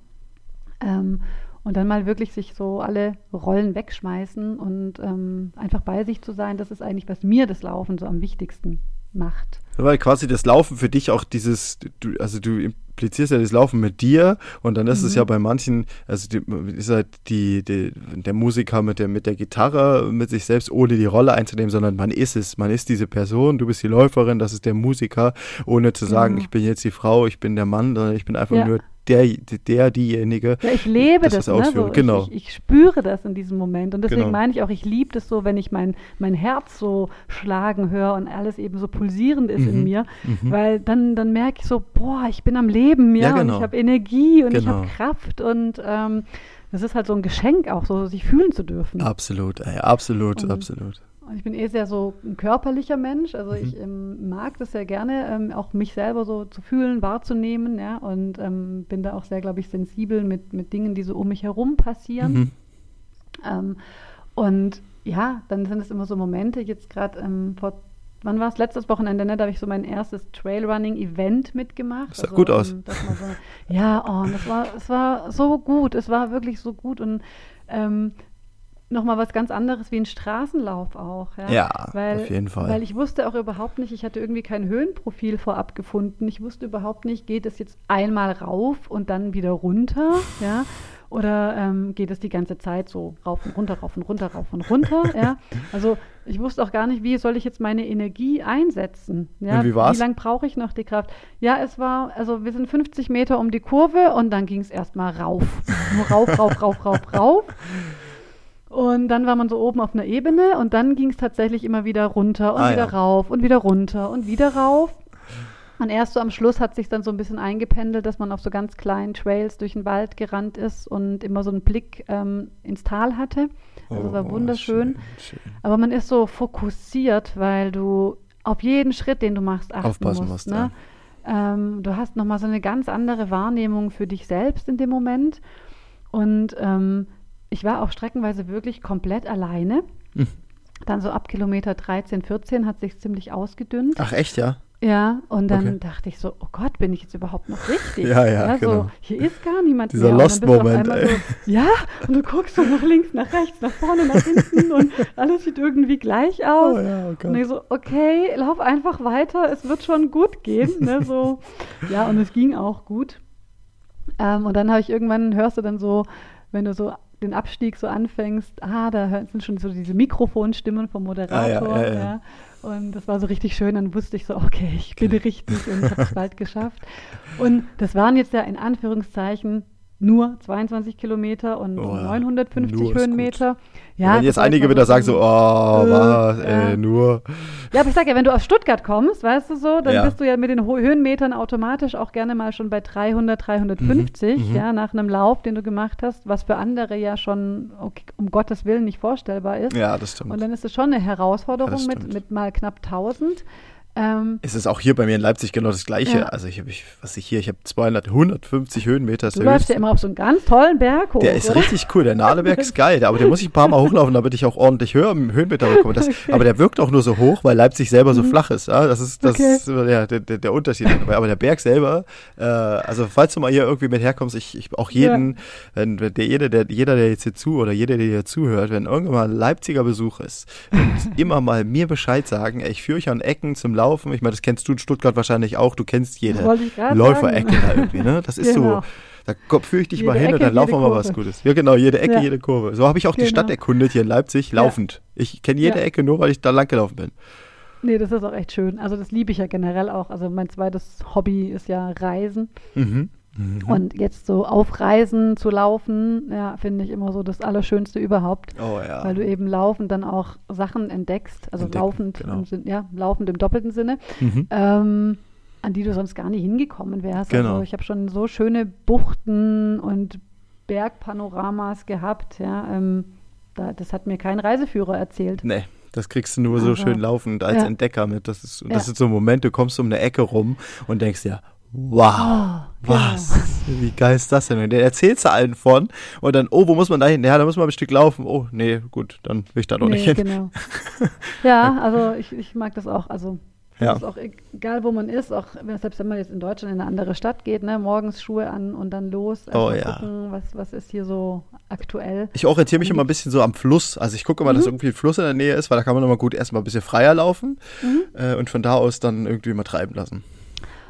Ähm, und dann mal wirklich sich so alle Rollen wegschmeißen und ähm, einfach bei sich zu sein, das ist eigentlich, was mir das Laufen so am wichtigsten macht. Weil quasi das Laufen für dich auch dieses, du, also du implizierst ja das Laufen mit dir und dann ist mhm. es ja bei manchen, also die, ist halt die, die, der Musiker mit der, mit der Gitarre, mit sich selbst, ohne die Rolle einzunehmen, sondern man ist es, man ist diese Person, du bist die Läuferin, das ist der Musiker, ohne zu sagen, mhm. ich bin jetzt die Frau, ich bin der Mann, sondern ich bin einfach ja. nur der, der, diejenige. Ja, ich lebe das, das ne? so, genau. Ich, ich, spüre das in diesem Moment. Und deswegen genau. meine ich auch, ich liebe das so, wenn ich mein, mein Herz so schlagen höre und alles eben so pulsierend ist mhm. in mir. Mhm. Weil dann, dann merke ich so, boah, ich bin am Leben, ja, ja genau. und ich habe Energie und genau. ich habe Kraft und ähm, das ist halt so ein Geschenk auch, so sich fühlen zu dürfen. Absolut, ey, absolut, und, absolut. Ich bin eh sehr so ein körperlicher Mensch, also mhm. ich ähm, mag das sehr gerne, ähm, auch mich selber so zu fühlen, wahrzunehmen, ja, und ähm, bin da auch sehr, glaube ich, sensibel mit, mit Dingen, die so um mich herum passieren. Mhm. Ähm, und ja, dann sind es immer so Momente, jetzt gerade ähm, vor wann war es? Letztes Wochenende, ne? Da habe ich so mein erstes Trailrunning-Event mitgemacht. Das sah also, gut aus. Ähm, so, ja, oh, und das war, es war so gut. Es war wirklich so gut. Und ähm, nochmal was ganz anderes wie ein Straßenlauf auch. Ja, ja weil, auf jeden Fall. Weil ich wusste auch überhaupt nicht, ich hatte irgendwie kein Höhenprofil vorab gefunden. Ich wusste überhaupt nicht, geht es jetzt einmal rauf und dann wieder runter, ja, oder ähm, geht es die ganze Zeit so rauf und runter, rauf und runter, rauf und runter, ja. Also ich wusste auch gar nicht, wie soll ich jetzt meine Energie einsetzen. Ja? Und wie war's? Wie lange brauche ich noch die Kraft? Ja, es war, also wir sind 50 Meter um die Kurve und dann ging es erstmal rauf. Nur rauf, rauf, rauf, rauf, rauf. Und dann war man so oben auf einer Ebene und dann ging es tatsächlich immer wieder runter und ah, wieder ja. rauf und wieder runter und wieder rauf. Und erst so am Schluss hat sich dann so ein bisschen eingependelt, dass man auf so ganz kleinen Trails durch den Wald gerannt ist und immer so einen Blick ähm, ins Tal hatte. Also es war oh, wunderschön. Schön, schön. Aber man ist so fokussiert, weil du auf jeden Schritt, den du machst, achten Aufpassen musst. musst ne? ja. ähm, du hast nochmal so eine ganz andere Wahrnehmung für dich selbst in dem Moment. Und ähm, ich war auch streckenweise wirklich komplett alleine. Hm. Dann so ab Kilometer 13, 14 hat sich ziemlich ausgedünnt. Ach echt, ja? Ja, und dann okay. dachte ich so, oh Gott, bin ich jetzt überhaupt noch richtig? ja, ja, ja genau. So, hier ist gar niemand Dieser Lost-Moment, so, Ja, und du guckst so nach links, nach rechts, nach vorne, nach hinten und alles sieht irgendwie gleich aus. Oh, ja, oh und ich so, okay, lauf einfach weiter, es wird schon gut gehen. Ne, so. ja, und es ging auch gut. Ähm, und dann habe ich irgendwann, hörst du dann so, wenn du so den Abstieg so anfängst, ah, da sind schon so diese Mikrofonstimmen vom Moderator. Ah, ja, ja, ja. Und das war so richtig schön. Dann wusste ich so, okay, ich bin richtig und ich habe es bald geschafft. Und das waren jetzt ja in Anführungszeichen nur 22 Kilometer und Oh ja, 950 nur ist Höhenmeter. Ja, wenn jetzt einige wieder sagen so, oh, was, Äh, ey, ja. nur. Ja, aber ich sage ja, wenn du aus Stuttgart kommst, weißt du so, dann Ja. bist du ja mit den Höhenmetern automatisch auch gerne mal schon bei 300, 350, Mhm, mhm. ja, nach einem Lauf, den du gemacht hast, was für andere ja schon okay, um Gottes Willen nicht vorstellbar ist. Ja, das stimmt. Und dann ist es schon eine Herausforderung Ja, mit, mit mal knapp 1000. Ähm, Es ist auch hier bei mir in Leipzig genau das Gleiche. Ja. Also ich habe, ich, was ich hier, ich habe 200, 150 Höhenmeter. du läufst ja immer auf so einen ganz tollen Berg hoch. Der ist oder? richtig cool. Der Nadeberg ist geil, aber den muss ich ein paar Mal hochlaufen, damit ich auch ordentlich Höhe im Höhenmeter bekomme. Das, Aber der wirkt auch nur so hoch, weil Leipzig selber so flach ist. Ja, das ist das Mhm. Okay. ist ja, der, der, der Unterschied. Aber der Berg selber, äh, also falls du mal hier irgendwie mit herkommst, ich, ich auch jeden, wenn, wenn der, jeder, der, jeder, der jetzt hier zu oder jeder, der hier zuhört, wenn irgendwann mal ein Leipziger Besuch ist und immer mal mir Bescheid sagen, ey, ich führe euch an Ecken zum Laufen. Ich meine, das kennst du in Stuttgart wahrscheinlich auch. Du kennst jede Läuferecke da irgendwie, ne? Das ist Genau. so. Da führe ich dich Jede mal hin und Ecke, dann laufen wir mal was. Gutes. Ja, genau, jede Ecke, Ja. jede Kurve. So habe ich auch die Genau. Stadt erkundet hier in Leipzig, laufend. Ich kenne jede Ja. Ecke nur, weil ich da lang gelaufen bin. Nee, das ist auch echt schön. Also das liebe ich ja generell auch. Also mein zweites Hobby ist ja Reisen. Mhm. Und jetzt so auf Reisen zu laufen, ja, finde ich immer so das Allerschönste überhaupt. Oh ja. Weil du eben laufend dann auch Sachen entdeckst, also Entdecken, laufend, genau. im Sinn, ja, laufend im doppelten Sinne, Mhm. ähm, an die du sonst gar nicht hingekommen wärst. Genau. Also ich habe schon so schöne Buchten und Bergpanoramas gehabt, ja. Ähm, da, das hat mir kein Reiseführer erzählt. Nee, das kriegst du nur so Aber- schön laufend als ja. Entdecker mit. Das ist, das Ja. ist so ein Moment, du kommst um eine Ecke rum und denkst dir, wow, Oh, was? Wie geil ist das denn? Der erzählst du allen von und dann, oh, wo muss man da hin? Ja, da muss man ein Stück laufen. Oh, nee, gut, dann will ich da doch Nee, nicht hin. genau. ja, also ich, ich mag das auch. Also Ja. es ist auch egal, wo man ist, auch selbst wenn man jetzt in Deutschland in eine andere Stadt geht, ne, morgens Schuhe an und dann los. Oh, mal ja. gucken, was, was ist hier so aktuell. Ich orientiere mich immer ein bisschen so am Fluss. Also ich gucke immer, Mhm. dass irgendwie ein Fluss in der Nähe ist, weil da kann man immer gut erstmal ein bisschen freier laufen Mhm. äh, und von da aus dann irgendwie mal treiben lassen.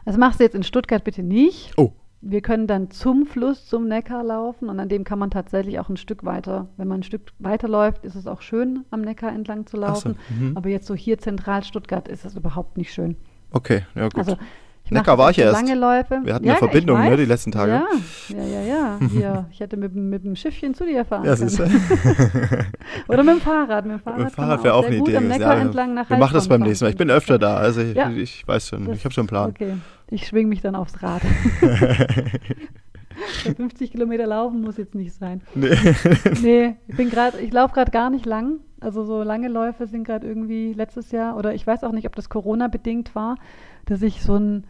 Das machst du jetzt in Stuttgart bitte nicht. Oh, Wir können dann zum Fluss, zum Neckar laufen und an dem kann man tatsächlich auch ein Stück weiter, wenn man ein Stück weiterläuft, ist es auch schön, am Neckar entlang zu Ach so, laufen. mhm. Aber jetzt so hier zentral Stuttgart ist das überhaupt nicht schön. okay, ja gut. Also mache war ich erst. lange Läufe. Wir hatten ja, eine Verbindung, ne, die letzten Tage. Ja, ja, ja, ja. Hier, ich hätte mit, dem- mit dem Schiffchen zu dir fahren ja, können. Oder mit dem Fahrrad. Mit dem Fahrrad, Mit Fahrrad man wäre auch eine gut Idee am. Neckar Ja, entlang nach wir machen das beim nächsten Mal. Ich bin öfter da, also ich, Ja. ich weiß schon, Das- ich habe schon einen Plan. Okay, ich schwing mich dann aufs Rad. Der 50 Kilometer laufen muss jetzt nicht sein. Nee. Nee, ich bin gerade, ich laufe gerade gar nicht lang. Also so lange Läufe sind gerade irgendwie letztes Jahr oder ich weiß auch nicht, ob das Corona bedingt war, dass ich so einen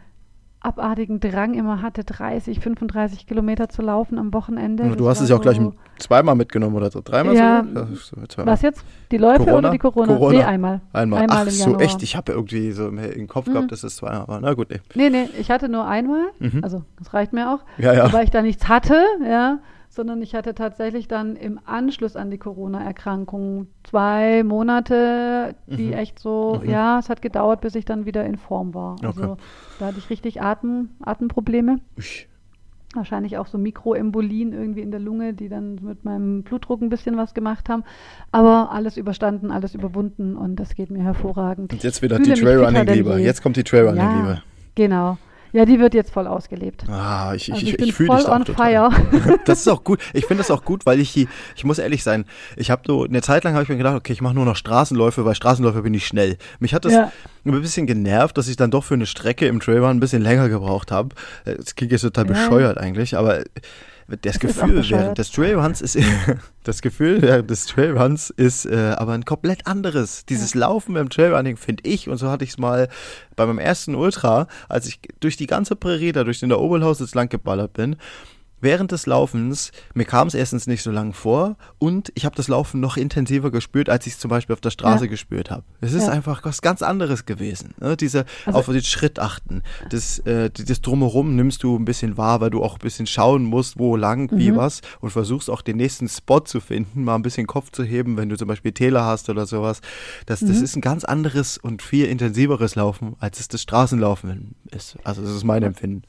abartigen Drang immer hatte, 30, 35 Kilometer zu laufen am Wochenende. Du Das hast es ja auch gleich so- zweimal mitgenommen oder so. Dreimal Ja? Ja, so zweimal. Was jetzt? Die Läufe Corona? oder die Corona? Corona. Nee, einmal. Einmal. Einmal Ach so, echt? Ich habe irgendwie so im, Kopf Mhm. gehabt, dass es zweimal war. Na gut, nee. Nee, nee, ich hatte nur einmal. Mhm. Also, das reicht mir auch. Ja, ja. Weil ich da nichts hatte, ja. Sondern ich hatte tatsächlich dann im Anschluss an die Corona-Erkrankung zwei Monate, die Mhm. echt so, Mhm. ja, es hat gedauert, bis ich dann wieder in Form war. Also Okay. da hatte ich richtig Atem, Atemprobleme. Ui. Wahrscheinlich auch so Mikroembolien irgendwie in der Lunge, die dann mit meinem Blutdruck ein bisschen was gemacht haben. Aber alles überstanden, alles überwunden und das geht mir hervorragend. Und jetzt wieder die Trailrunning-Liebe. je. Jetzt kommt die Trailrunning-Liebe. Ja, genau. Ja, die wird jetzt voll ausgelebt. Ah, ich, ich, Also ich, ich bin ich fühle voll on total. fire. Das ist auch gut. Ich finde das auch gut, weil ich, die- ich muss ehrlich sein, ich habe so, eine Zeit lang habe ich mir gedacht, okay, ich mache nur noch Straßenläufe, weil Straßenläufe bin ich schnell. Mich hat das Ja. ein bisschen genervt, dass ich dann doch für eine Strecke im Trailrun ein bisschen länger gebraucht habe. Das klingt jetzt total Ja. bescheuert eigentlich, aber das Gefühl während des Trailruns ist, das Gefühl während des Trailruns ist äh, aber ein komplett anderes. Dieses Laufen beim Trailrunning finde ich, und so hatte ich es mal bei meinem ersten Ultra, als ich durch die ganze Prärie da durch den Oberlausitz lang geballert bin, Während des Laufens, mir kam es erstens nicht so lang vor und ich habe das Laufen noch intensiver gespürt, als ich es zum Beispiel auf der Straße Ja. gespürt habe. Es ist Ja. einfach was ganz anderes gewesen. Ne? Diese Also- auf den Schritt achten. Das, äh, das Drumherum nimmst du ein bisschen wahr, weil du auch ein bisschen schauen musst, wo lang, wie Mhm. was und versuchst auch den nächsten Spot zu finden, mal ein bisschen Kopf zu heben, wenn du zum Beispiel Täler hast oder sowas. Das, das Mhm. ist ein ganz anderes und viel intensiveres Laufen, als es das Straßenlaufen ist. Also das ist mein Empfinden.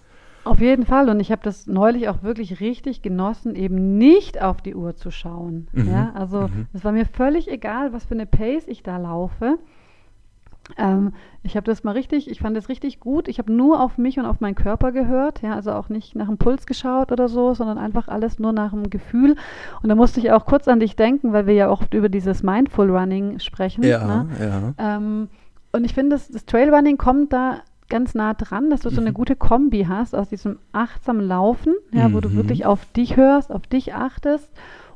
Auf jeden Fall. Und ich habe das neulich auch wirklich richtig genossen, eben nicht auf die Uhr zu schauen. Mhm. Ja, also Mhm. es war mir völlig egal, was für eine Pace ich da laufe. Ähm, ich habe das mal richtig, ich fand das richtig gut. Ich habe nur auf mich und auf meinen Körper gehört, ja, also auch nicht nach dem Puls geschaut oder so, sondern einfach alles nur nach dem Gefühl. Und da musste ich auch kurz an dich denken, weil wir ja auch über dieses Mindful Running sprechen. Ja, ne? ja. Ähm, und ich finde, das, das Trailrunning kommt da ganz nah dran, dass du so eine Mhm. gute Kombi hast aus diesem achtsamen Laufen, ja, wo du Mhm. wirklich auf dich hörst, auf dich achtest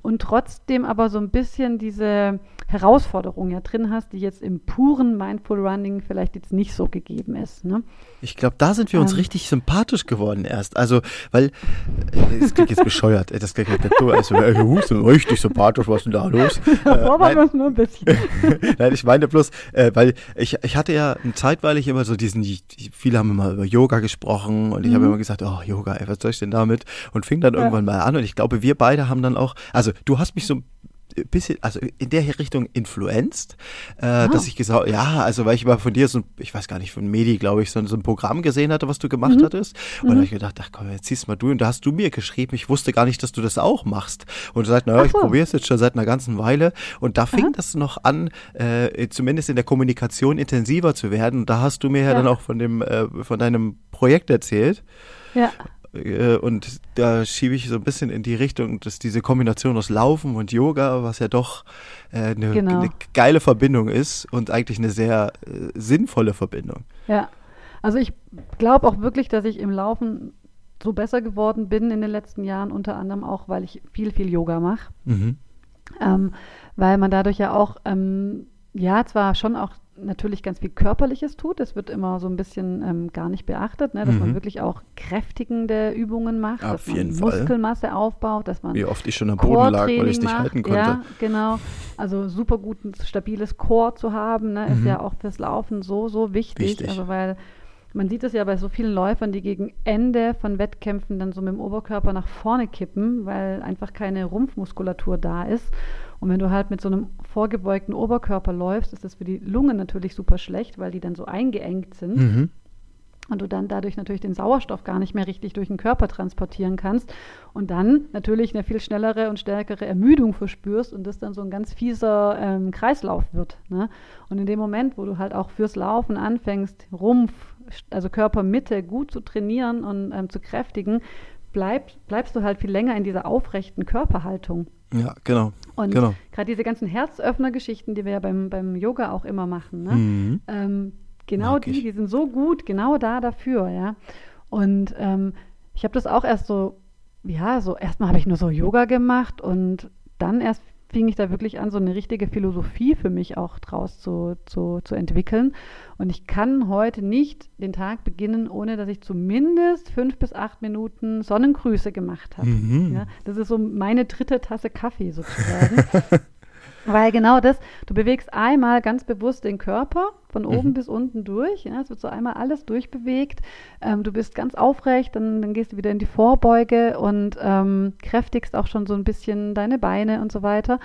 und trotzdem aber so ein bisschen diese Herausforderung ja drin hast, die jetzt im puren Mindful Running vielleicht jetzt nicht so gegeben ist. Ne? Ich glaube, da sind wir uns Ähm. richtig sympathisch geworden erst. Also, weil, äh, das klingt jetzt bescheuert, das klingt jetzt so, also, du bist richtig sympathisch, was ist denn da los? Davor Äh, waren nein, wir uns nur ein bisschen. Nein, ich meine bloß, äh, weil ich, ich hatte ja zeitweilig immer so diesen, die, die- viele haben immer über Yoga gesprochen und ich habe Mhm. immer gesagt, oh Yoga, ey, was soll ich denn damit? Und fing dann Ja. irgendwann mal an und ich glaube, wir beide haben dann auch, also du hast mich so ein bisschen, also in der Richtung influenzt, äh, dass ich gesagt, ja, also weil ich mal von dir so, ein- ich weiß gar nicht, von Medi, glaube ich, so, so ein Programm gesehen hatte, was du gemacht Mhm. hattest. Und da habe ich gedacht, ach komm, jetzt ziehst mal du und da hast du mir geschrieben, ich wusste gar nicht, dass du das auch machst. Und du sagst, naja, Ach ich so. probiere es jetzt schon seit einer ganzen Weile. Und da fing Aha. das noch an, äh, zumindest in der Kommunikation intensiver zu werden. Und da hast du mir ja, Ja. dann auch von dem, äh, von deinem Projekt erzählt. Ja, Äh, Und da schiebe ich so ein bisschen in die Richtung, dass diese Kombination aus Laufen und Yoga, was ja doch äh, eine, Genau. eine geile Verbindung ist und eigentlich eine sehr äh, sinnvolle Verbindung. ja. Also ich glaube auch wirklich, dass ich im Laufen so besser geworden bin in den letzten Jahren, unter anderem auch, weil ich viel, viel Yoga mache. Mhm. ähm, weil man dadurch ja auch, ähm, ja, zwar schon auch natürlich ganz viel Körperliches tut, das wird immer so ein bisschen ähm, gar nicht beachtet, ne, dass Mhm. man wirklich auch kräftigende Übungen macht, Auf dass man jeden Fall. Muskelmasse aufbaut, dass man Wie oft ich schon am Boden lag, weil ich dich halten konnte. Ja, genau. Also super gut ein stabiles Core zu haben, ne, ist Mhm. ja auch fürs Laufen so, so wichtig. Wichtig. Also weil man sieht es ja bei so vielen Läufern, die gegen Ende von Wettkämpfen dann so mit dem Oberkörper nach vorne kippen, weil einfach keine Rumpfmuskulatur da ist. Und wenn du halt mit so einem vorgebeugten Oberkörper läufst, ist das für die Lungen natürlich super schlecht, weil die dann so eingeengt sind Mhm. und du dann dadurch natürlich den Sauerstoff gar nicht mehr richtig durch den Körper transportieren kannst und dann natürlich eine viel schnellere und stärkere Ermüdung verspürst und das dann so ein ganz fieser ähm, Kreislauf wird. Ne? Und in dem Moment, wo du halt auch fürs Laufen anfängst, Rumpf, also Körpermitte gut zu trainieren und ähm, zu kräftigen, bleib, bleibst du halt viel länger in dieser aufrechten Körperhaltung. Ja, genau. Und Genau. gerade diese ganzen Herzöffner-Geschichten, die wir ja beim, beim Yoga auch immer machen, ne? Mhm. ähm, genau die, die sind so gut, genau da dafür, ja. Und ähm, ich habe das auch erst so, ja, so erstmal habe ich nur so Yoga gemacht und dann erst fing ich da wirklich an, so eine richtige Philosophie für mich auch draus zu, zu, zu entwickeln. Und ich kann heute nicht den Tag beginnen, ohne dass ich zumindest fünf bis acht Minuten Sonnengrüße gemacht habe. Mhm. Ja, das ist so meine dritte Tasse Kaffee sozusagen. Weil genau das, du bewegst einmal ganz bewusst den Körper von oben Mhm. bis unten durch. Ja, es wird so einmal alles durchbewegt. Ähm, du bist ganz aufrecht, dann, dann gehst du wieder in die Vorbeuge und ähm, kräftigst auch schon so ein bisschen deine Beine und so weiter.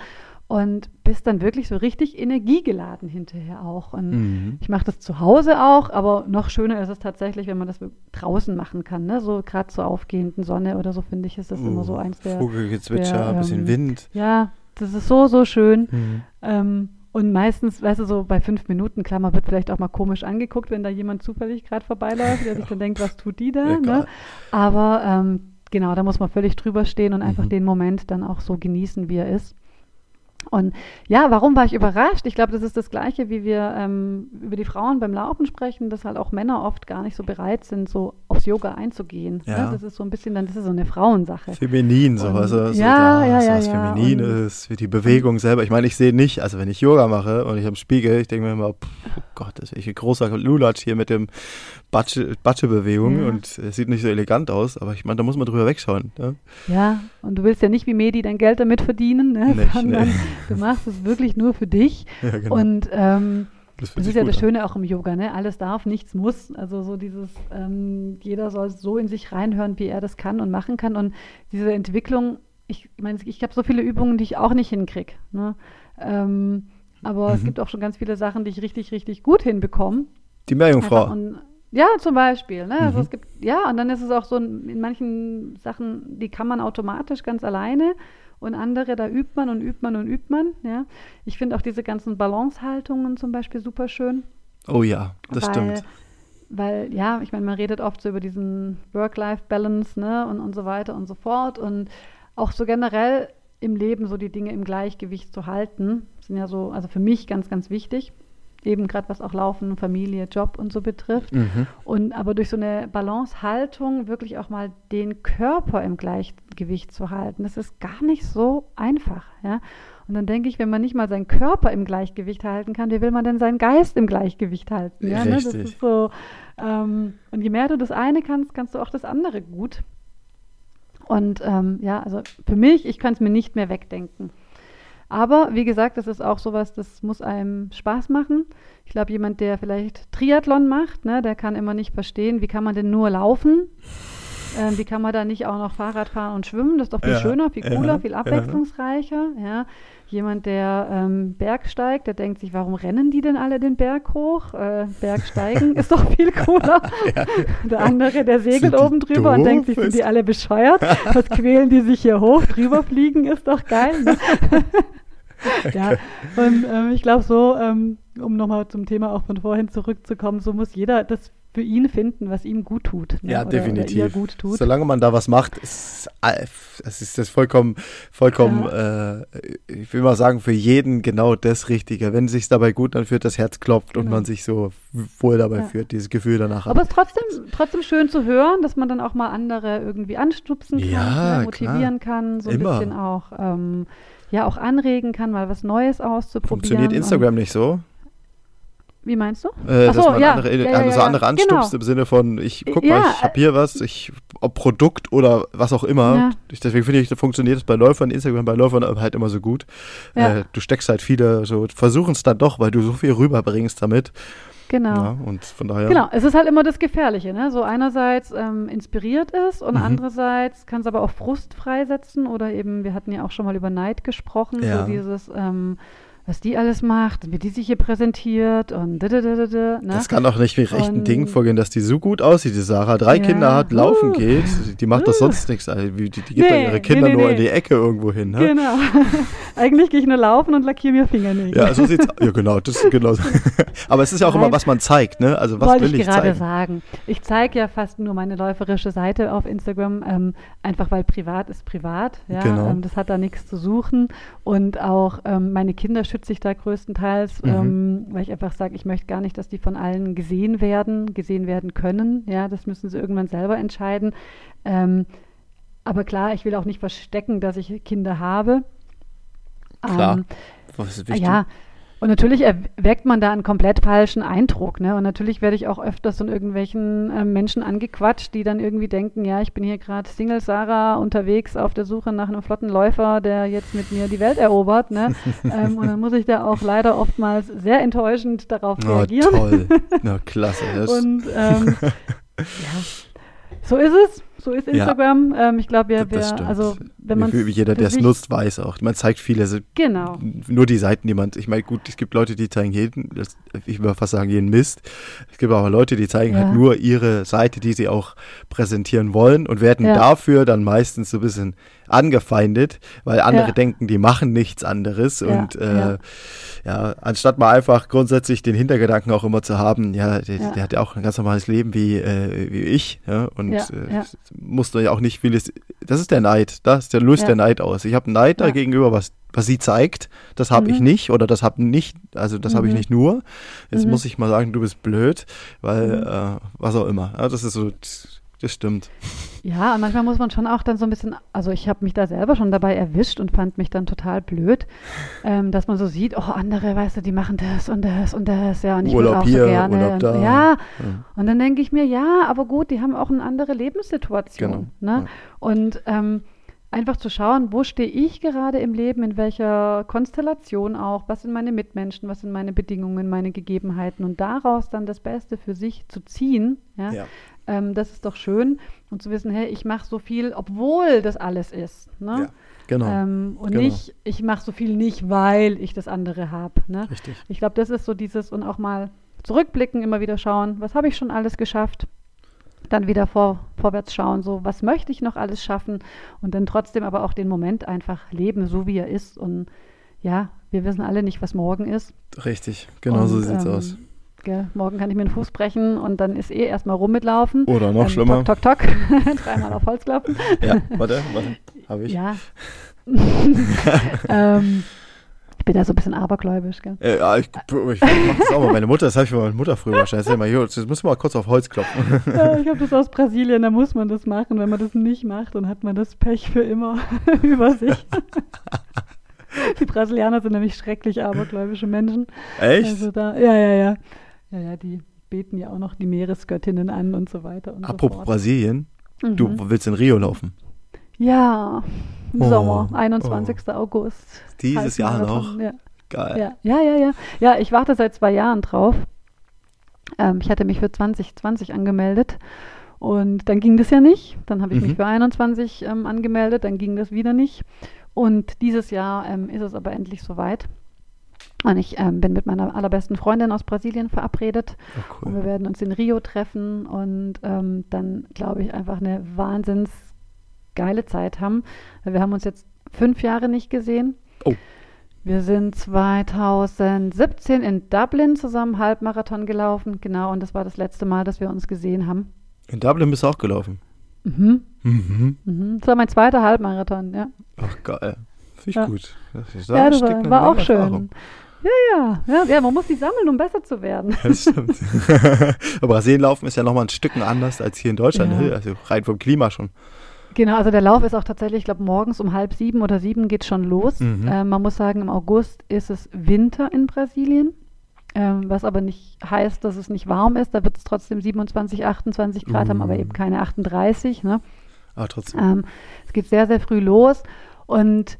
Und bist dann wirklich so richtig energiegeladen hinterher auch. Und Mhm. ich mache das zu Hause auch, aber noch schöner ist es tatsächlich, wenn man das draußen machen kann. Ne? So gerade zur aufgehenden Sonne oder so, finde ich, ist das immer so eins der. Vogelgezwitscher, der, ein bisschen ähm, Wind. Ja, das ist so, so schön. Mhm. Ähm, und meistens, weißt du, so bei fünf Minuten, klar, man wird vielleicht auch mal komisch angeguckt, wenn da jemand zufällig gerade vorbeiläuft, der sich dann denkt, was tut die da? Ja, ne? Aber ähm, genau, da muss man völlig drüber stehen und einfach Mhm. den Moment dann auch so genießen, wie er ist. Und ja, warum war ich überrascht? Ich glaube, das ist das Gleiche, wie wir ähm, über die Frauen beim Laufen sprechen, dass halt auch Männer oft gar nicht so bereit sind, so aufs Yoga einzugehen. Ja. Ne? Das ist so ein bisschen dann, das ist so eine Frauensache. Feminin, so, Und- also, so ja, da, ja, so ja, was ja, Feminines, wie die Bewegung selber. Ich meine, ich sehe nicht, also wenn ich Yoga mache und ich am Spiegel, ich denke mir immer, pff, oh Gott, das ist echt ein großer Lulatsch hier mit dem Batsche- Batschebewegung Ja. und es sieht nicht so elegant aus, aber ich meine, da muss man drüber wegschauen. Ne? Ja, und du willst ja nicht wie Medi dein Geld damit verdienen, ne? Nicht, sondern nee. du machst es wirklich nur für dich. Ja, genau. Und ähm, das das ist ja das an. Schöne auch im Yoga, ne? Alles darf, nichts muss. Also so dieses, ähm, jeder soll so in sich reinhören, wie er das kann und machen kann. Und diese Entwicklung, ich meine, ich habe so viele Übungen, die ich auch nicht hinkriege. Ne? Ähm, aber es Mhm. gibt auch schon ganz viele Sachen, die ich richtig, richtig gut hinbekomme. Die Meerjungfrau. Ja, zum Beispiel. Ne? Also Mhm. es gibt, ja, und dann ist es auch so, in manchen Sachen, die kann man automatisch ganz alleine und andere, da übt man und übt man und übt man. Ja? Ich finde auch diese ganzen Balancehaltungen zum Beispiel super schön. Oh ja, das weil, stimmt. Weil, ja, ich meine, man redet oft so über diesen Work-Life-Balance, ne, und, und so weiter und so fort. Und auch so generell im Leben so die Dinge im Gleichgewicht zu halten, sind ja so, also für mich ganz, ganz wichtig. Eben gerade was auch Laufen, Familie, Job und so betrifft. Mhm. Und aber durch so eine Balancehaltung wirklich auch mal den Körper im Gleichgewicht zu halten, das ist gar nicht so einfach, ja. Und dann denke ich, wenn man nicht mal seinen Körper im Gleichgewicht halten kann, wie will man denn seinen Geist im Gleichgewicht halten? Ja, ne? Das ist so. Ähm, und je mehr du das eine kannst, kannst du auch das andere gut. Und ähm, ja, also für mich, ich kann es mir nicht mehr wegdenken. Aber wie gesagt, das ist auch sowas, das muss einem Spaß machen. Ich glaube, jemand, der vielleicht Triathlon macht, ne, der kann immer nicht verstehen, wie kann man denn nur laufen? Ähm, wie kann man da nicht auch noch Fahrrad fahren und schwimmen? Das ist doch viel Ja, schöner, viel cooler, ja, viel ja. abwechslungsreicher. Ja. Jemand, der ähm, Berg steigt, der denkt sich, warum rennen die denn alle den Berg hoch? Äh, Bergsteigen ist doch viel cooler. Der andere, der segelt oben drüber und denkt sich, sind die alle bescheuert? Was quälen die sich hier hoch? Drüber fliegen ist doch geil. Ne? ja, und ähm, ich glaube so, ähm, um nochmal zum Thema auch von vorhin zurückzukommen, so muss jeder das für ihn finden, was ihm gut tut. Ne? Ja, Oder- definitiv. Oder tut. Solange man da was macht, ist es ist das vollkommen, vollkommen, äh, ich will mal sagen, für jeden genau das Richtige. Wenn es sich dabei gut anfühlt, das Herz klopft und Genau. man sich so wohl dabei Ja. fühlt, dieses Gefühl danach Aber hat. es ist trotzdem, trotzdem schön zu hören, dass man dann auch mal andere irgendwie anstupsen kann, Ja, ne, motivieren kann, so ein Immer. bisschen auch, ähm, ja, auch anregen kann, mal was Neues auszuprobieren. Funktioniert Instagram nicht so? Wie meinst du? Äh, Ach dass so, man ja. andere, Ja, ja, also ja, andere ja. anstupst Genau. im Sinne von, ich guck mal, ich hab hier was, ich, ob Produkt oder was auch immer. Ich, deswegen finde ich, da funktioniert es bei Läufern, Instagram bei Läufern halt immer so gut. Äh, du steckst halt viele, so versuchen es dann doch, weil du so viel rüberbringst damit. Genau. Ja, und von daher. Genau, es ist halt immer das Gefährliche, ne? So einerseits ähm, inspiriert es und Mhm. andererseits kann es aber auch Frust freisetzen oder eben, wir hatten ja auch schon mal über Neid gesprochen, Ja. so dieses, ähm, was die alles macht, wie die sich hier präsentiert und da, da, da, da, ne? Das kann doch nicht mit rechten Und- Dingen vorgehen, dass die so gut aussieht, die Sarah. Drei Ja. Kinder hat, laufen Uh. geht. Die macht doch Uh. sonst nichts. Also, wie- die, die gibt Nee, dann ihre Kinder nee, nee, nur in die Ecke irgendwo hin. Ne? Genau. Eigentlich gehe ich nur laufen und lackiere mir Fingernägel. Ja, so sieht's Ja, genau. Das, genau. Aber es ist ja auch immer, Nein. was man zeigt. Ne? Also, was Wollte will ich ich gerade zeigen? sagen. Ich zeige ja fast nur meine läuferische Seite auf Instagram, ähm, einfach weil privat ist privat. Ja? Genau. Ähm, das hat da nichts zu suchen. Und auch ähm, meine Kinder schütze ich da größtenteils, Mhm. ähm, weil ich einfach sage, ich möchte gar nicht, dass die von allen gesehen werden, gesehen werden können. Ja, das müssen sie irgendwann selber entscheiden. Ähm, aber klar, ich will auch nicht verstecken, dass ich Kinder habe. Klar. Ähm, Was ist wichtig? ja, und natürlich erweckt man da einen komplett falschen Eindruck. Ne? Und natürlich werde ich auch öfters von irgendwelchen äh, Menschen angequatscht, die dann irgendwie denken, ja, ich bin hier gerade Single Sarah unterwegs auf der Suche nach einem flotten Läufer, der jetzt mit mir die Welt erobert. Ne? ähm, und dann muss ich da auch leider oftmals sehr enttäuschend darauf Oh, reagieren. toll. Na, klasse. Das, Und ähm, ja, so ist es. So ist Ja. Instagram. Ähm, ich glaube, das wir also wenn man jeder, der es nutzt, weiß auch. Man zeigt viele, also Genau. nur die Seiten, die man, ich meine, gut, es gibt Leute, die zeigen jeden, das, ich würde fast sagen, jeden Mist. Es gibt aber Leute, die zeigen Ja. halt nur ihre Seite, die sie auch präsentieren wollen und werden Ja. dafür dann meistens so ein bisschen angefeindet, weil andere Ja. denken, die machen nichts anderes Ja, und äh, ja. ja, anstatt mal einfach grundsätzlich den Hintergedanken auch immer zu haben, ja, der, Ja. der hat ja auch ein ganz normales Leben wie, äh, wie ich, ja, und Ja, äh, ja. muss ja auch nicht vieles, das ist der Neid, das der löst Ja. der Neid aus. Ich habe Neid Ja. da gegenüber, was, was sie zeigt, das habe ich Mhm. nicht oder das habe nicht, also das habe ich Mhm. nicht nur. Jetzt Mhm. muss ich mal sagen, du bist blöd, weil, Mhm. äh, was auch immer. Ja, das ist so, das stimmt. Ja, und manchmal muss man schon auch dann so ein bisschen, also ich habe mich da selber schon dabei erwischt und fand mich dann total blöd, ähm, dass man so sieht, oh, andere, weißt du, die machen das und das und das, ja, und ich Urlaub auch hier, so gerne. Urlaub da. Ja, Ja. und dann denke ich mir, ja, aber gut, die haben auch eine andere Lebenssituation. Genau, Ne? ja. Und ähm, einfach zu schauen, wo stehe ich gerade im Leben, in welcher Konstellation auch, was sind meine Mitmenschen, was sind meine Bedingungen, meine Gegebenheiten und daraus dann das Beste für sich zu ziehen, ja, Ja. ähm, das ist doch schön und zu wissen, hey, ich mache so viel, obwohl das alles ist. Ne? Ja, genau. Ähm, und genau. nicht, ich mache so viel nicht, weil ich das andere habe. Ne? Richtig. Ich glaube, das ist so dieses und auch mal zurückblicken, immer wieder schauen, was habe ich schon alles geschafft? Dann wieder vor, vorwärts schauen, so was möchte ich noch alles schaffen und dann trotzdem aber auch den Moment einfach leben, so wie er ist. Und ja, wir wissen alle nicht, was morgen ist. Richtig, genau so Und, sieht's ähm, aus. Gell? Morgen kann ich mir den Fuß brechen und dann ist eh erstmal rum mitlaufen. Oder noch Ähm, schlimmer. Tok, tok, tok. Dreimal auf Holz klopfen. Ja, warte, warte. Habe ich? Ja. ähm, ich bin da so ein bisschen abergläubisch, gell? Äh, ja, ich, ich mach das auch mal. Meine Mutter, das habe ich von meiner Mutter früher wahrscheinlich. Hier, jetzt musst du mal kurz auf Holz klopfen. Ja, ich habe das aus Brasilien, da muss man das machen. Wenn man das nicht macht, dann hat man das Pech für immer über sich. Die Brasilianer sind nämlich schrecklich abergläubische Menschen. Echt? Also da, ja, ja, ja. Ja, ja, die beten ja auch noch die Meeresgöttinnen an und so weiter und Apropos so. Brasilien, Mhm. du willst in Rio laufen. Ja, im Oh, Sommer, 21. August. Dieses Jahr noch. Ja. Geil. Ja, ja, ja, ja. Ja, ich warte seit zwei Jahren drauf. Ähm, ich hatte mich für 2020 angemeldet und dann ging das ja nicht. Dann habe ich Mhm. mich für 21 ähm, angemeldet, dann ging das wieder nicht. Und dieses Jahr ähm, ist es aber endlich soweit. Und ich ähm, bin mit meiner allerbesten Freundin aus Brasilien verabredet. Oh, Und wir cool. werden uns in Rio treffen und ähm, dann, glaube ich, einfach eine wahnsinns geile Zeit haben. Wir haben uns jetzt fünf Jahre nicht gesehen. Oh. Wir sind 2017 in Dublin zusammen Halbmarathon gelaufen, genau, und das war das letzte Mal, dass wir uns gesehen haben. In Dublin bist du auch gelaufen. Mhm. Mhm. Mhm. Das war mein zweiter Halbmarathon, ja. Ach, geil. Finde ich Ja. gut. Das ist, ja, das war, war auch schön. Ja, ja, ja, man muss die sammeln, um besser zu werden. Das stimmt. Aber Brasilien laufen ist ja nochmal ein Stücken anders als hier in Deutschland. Ja. ne? Also rein vom Klima schon. Genau, also der Lauf ist auch tatsächlich, ich glaube, morgens um halb sieben oder sieben geht schon los. Mhm. Ähm, man muss sagen, im August ist es Winter in Brasilien, ähm, was aber nicht heißt, dass es nicht warm ist. Da wird es trotzdem 27, 28 Grad haben, aber Uh. eben keine 38. Ne? Aber trotzdem. Ähm, es geht sehr, sehr früh los und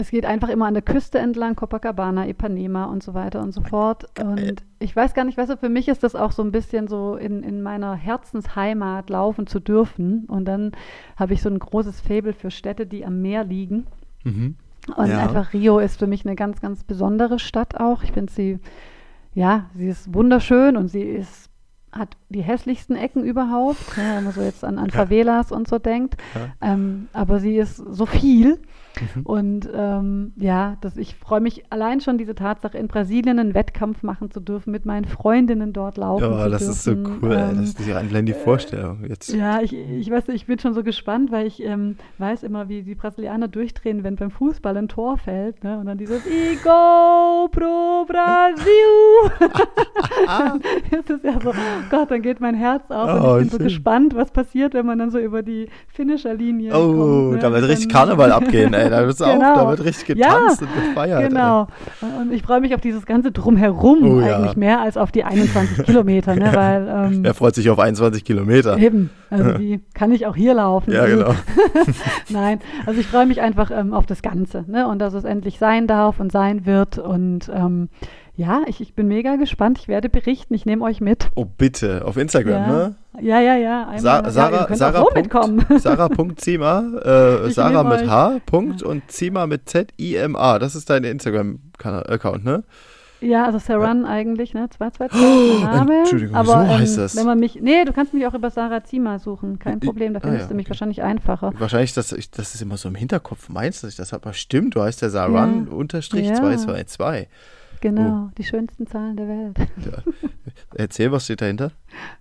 es geht einfach immer an der Küste entlang, Copacabana, Ipanema und so weiter und so fort. Und ich weiß gar nicht, weißt du, für mich ist das auch so ein bisschen so in, in meiner Herzensheimat laufen zu dürfen. Und dann habe ich so ein großes Faible für Städte, die am Meer liegen. Mhm. Und Ja. einfach Rio ist für mich eine ganz, ganz besondere Stadt auch. Ich finde sie, ja, sie ist wunderschön und sie ist, hat die hässlichsten Ecken überhaupt, ja, wenn man so jetzt an, an Favelas und so denkt. Ja. Ähm, aber sie ist so viel. Mhm. Und ähm, ja, das, ich freue mich allein schon diese Tatsache, in Brasilien einen Wettkampf machen zu dürfen, mit meinen Freundinnen dort laufen Ja, das dürfen. ist so cool. Ähm, Das ist ja allein die Vorstellung. Jetzt. ja, ich, ich weiß, ich bin schon so gespannt, weil ich ähm, weiß immer, wie die Brasilianer durchdrehen, wenn beim Fußball ein Tor fällt. Ne? Und dann dieses Igo pro Brasil. das ist ja so, Gott, dann geht mein Herz auf Oh, und ich bin so schön. gespannt, was passiert, wenn man dann so über die Finisherlinie Oh, kommt. ne? da wird richtig Karneval abgehen, ey. Da, Genau. auch, da wird richtig getanzt und gefeiert. Genau. Und ich freue mich auf dieses ganze Drumherum Oh, ja. eigentlich mehr als auf die 21 Kilometer, ne? weil ähm, Ey. Er freut sich auf 21 Kilometer. eben, also die kann ich auch hier laufen. Ja, genau. Nein, also ich freue mich einfach ähm, auf das Ganze ne? und dass es endlich sein darf und sein wird. Und ähm, ja, ich, ich bin mega gespannt. Ich werde berichten. Ich nehme euch mit. Oh, bitte. Auf Instagram, Ja, ne? ja, ja. ja. Einmal, Sa ja, Sarah, könnt Sarah, so Punkt, mitkommen. Sarah.zima, äh, Ich Sarah mit euch. H, Punkt und Zima mit Z-I-M-A. Das ist dein Instagram-Account, ne? Ja, also Saran eigentlich, ne? 222 mein Name. Entschuldigung, aber, so ähm, heißt das. Wenn man mich, nee, du kannst mich auch über Sarah Zima suchen, kein Problem, da ah, findest ja, du mich okay. wahrscheinlich einfacher. Wahrscheinlich, dass ich, das ist immer so im Hinterkopf. Meinst du, dass ich das aber stimmt? Du heißt ja Saran Ja. Unterstrich Ja. 222. Genau, Oh. die schönsten Zahlen der Welt. Ja. Erzähl, was steht dahinter?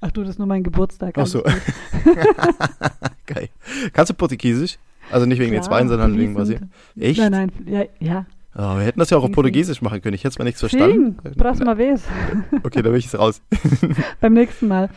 Ach du, das ist nur mein Geburtstag. Ach so. Geil. Kannst du Portugiesisch? Also nicht wegen den Klar, Zweien, sondern wegen. Brasilien. Echt? Nein, nein, ja, ja. Oh, wir hätten das ja auch auf. Portugiesisch machen können. Ich hätte es mal nichts Sim, verstanden. próxima vez. Okay, da bin ich jetzt raus. Beim nächsten Mal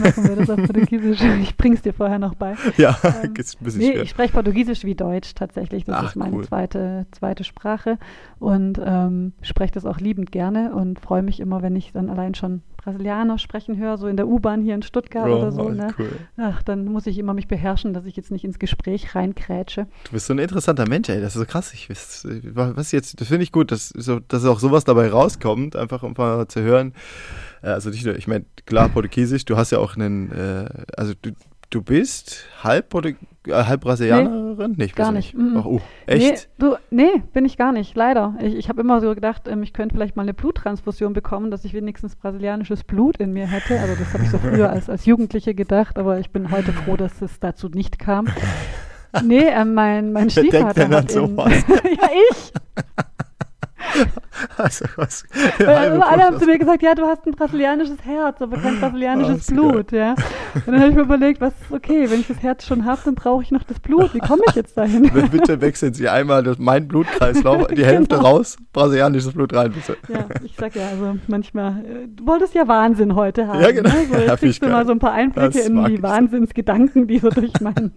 machen wir das auf Portugiesisch. Ich bring's dir vorher noch bei. ja, Ähm, ist ein bisschen Nee, schwer. ich spreche Portugiesisch wie Deutsch tatsächlich. Das Ach, ist meine cool. zweite, zweite Sprache und ähm, spreche das auch liebend gerne und freue mich immer, wenn ich dann allein schon Brasilianer sprechen höre, so in der U-Bahn hier in Stuttgart oder so. Oh, Ne? cool. Ach, dann muss ich immer mich beherrschen, dass ich jetzt nicht ins Gespräch reinkrätsche. Du bist so ein interessanter Mensch, ey. Das ist so krass. Ich weiß, was jetzt, das finde ich gut, dass, so, dass auch sowas dabei rauskommt, einfach um mal zu hören. Äh, Also nicht nur, ich meine, klar, Portugiesisch, du hast ja auch einen, äh, also du, du bist halb, äh, halb Brasilianerin? Nee, ich gar nicht. nicht. Ach, oh, echt? Nee, du, nee, bin ich gar nicht, leider. Ich, ich habe immer so gedacht, ähm, ich könnte vielleicht mal eine Bluttransfusion bekommen, dass ich wenigstens brasilianisches Blut in mir hätte. Also das habe ich so früher als, als Jugendliche gedacht, aber ich bin heute froh, dass es dazu nicht kam. Nee, ähm, mein, mein Wer denkt Stiefvater denn an hat in, sowas? Ja, ich. Also was? Weil alle haben zu mir gesagt, ja, du hast ein brasilianisches Herz, aber kein brasilianisches Oh, Blut, ja. Und dann habe ich mir überlegt, was okay, wenn ich das Herz schon habe, dann brauche ich noch das Blut. Wie komme ich jetzt dahin? Bitte wechseln Sie einmal das, mein Blutkreislauf, die Hälfte Genau. raus, brasilianisches Blut rein, bitte. Ja, ich sag ja, also manchmal, äh, du wolltest ja Wahnsinn heute haben. Ja, genau. Ne? So, Ja, jetzt find kriegst du mal so ein paar Einblicke Das in die. Wahnsinnsgedanken, die so durch meinen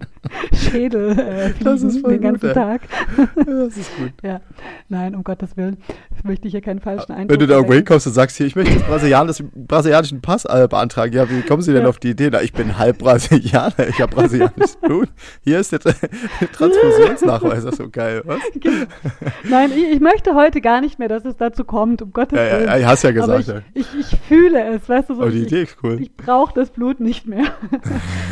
Schädel äh, Das ist fliegen den ganzen gut. Tag. Das ist gut. Ja, nein, um Gottes Willen. Ich möchte hier keinen falschen Eindruck Wenn du da irgendwo hinkommst und sagst, hier, ich möchte brasilianis, brasilianischen Pass äh, beantragen, ja, wie kommen Sie denn Ja. auf die Idee? Na, ich bin halb Brasilianer, ich habe brasilianisches Blut. Hier ist der Transfusionsnachweis, das ist so geil, was? Genau. Nein, ich, ich möchte heute gar nicht mehr, dass es dazu kommt, um Gottes Ja, ja, Willen. ja, hast ja Aber gesagt, ich, ja. ich, ich fühle es, weißt du, so, Aber die ich, Idee ist cool. ich brauche das Blut nicht mehr.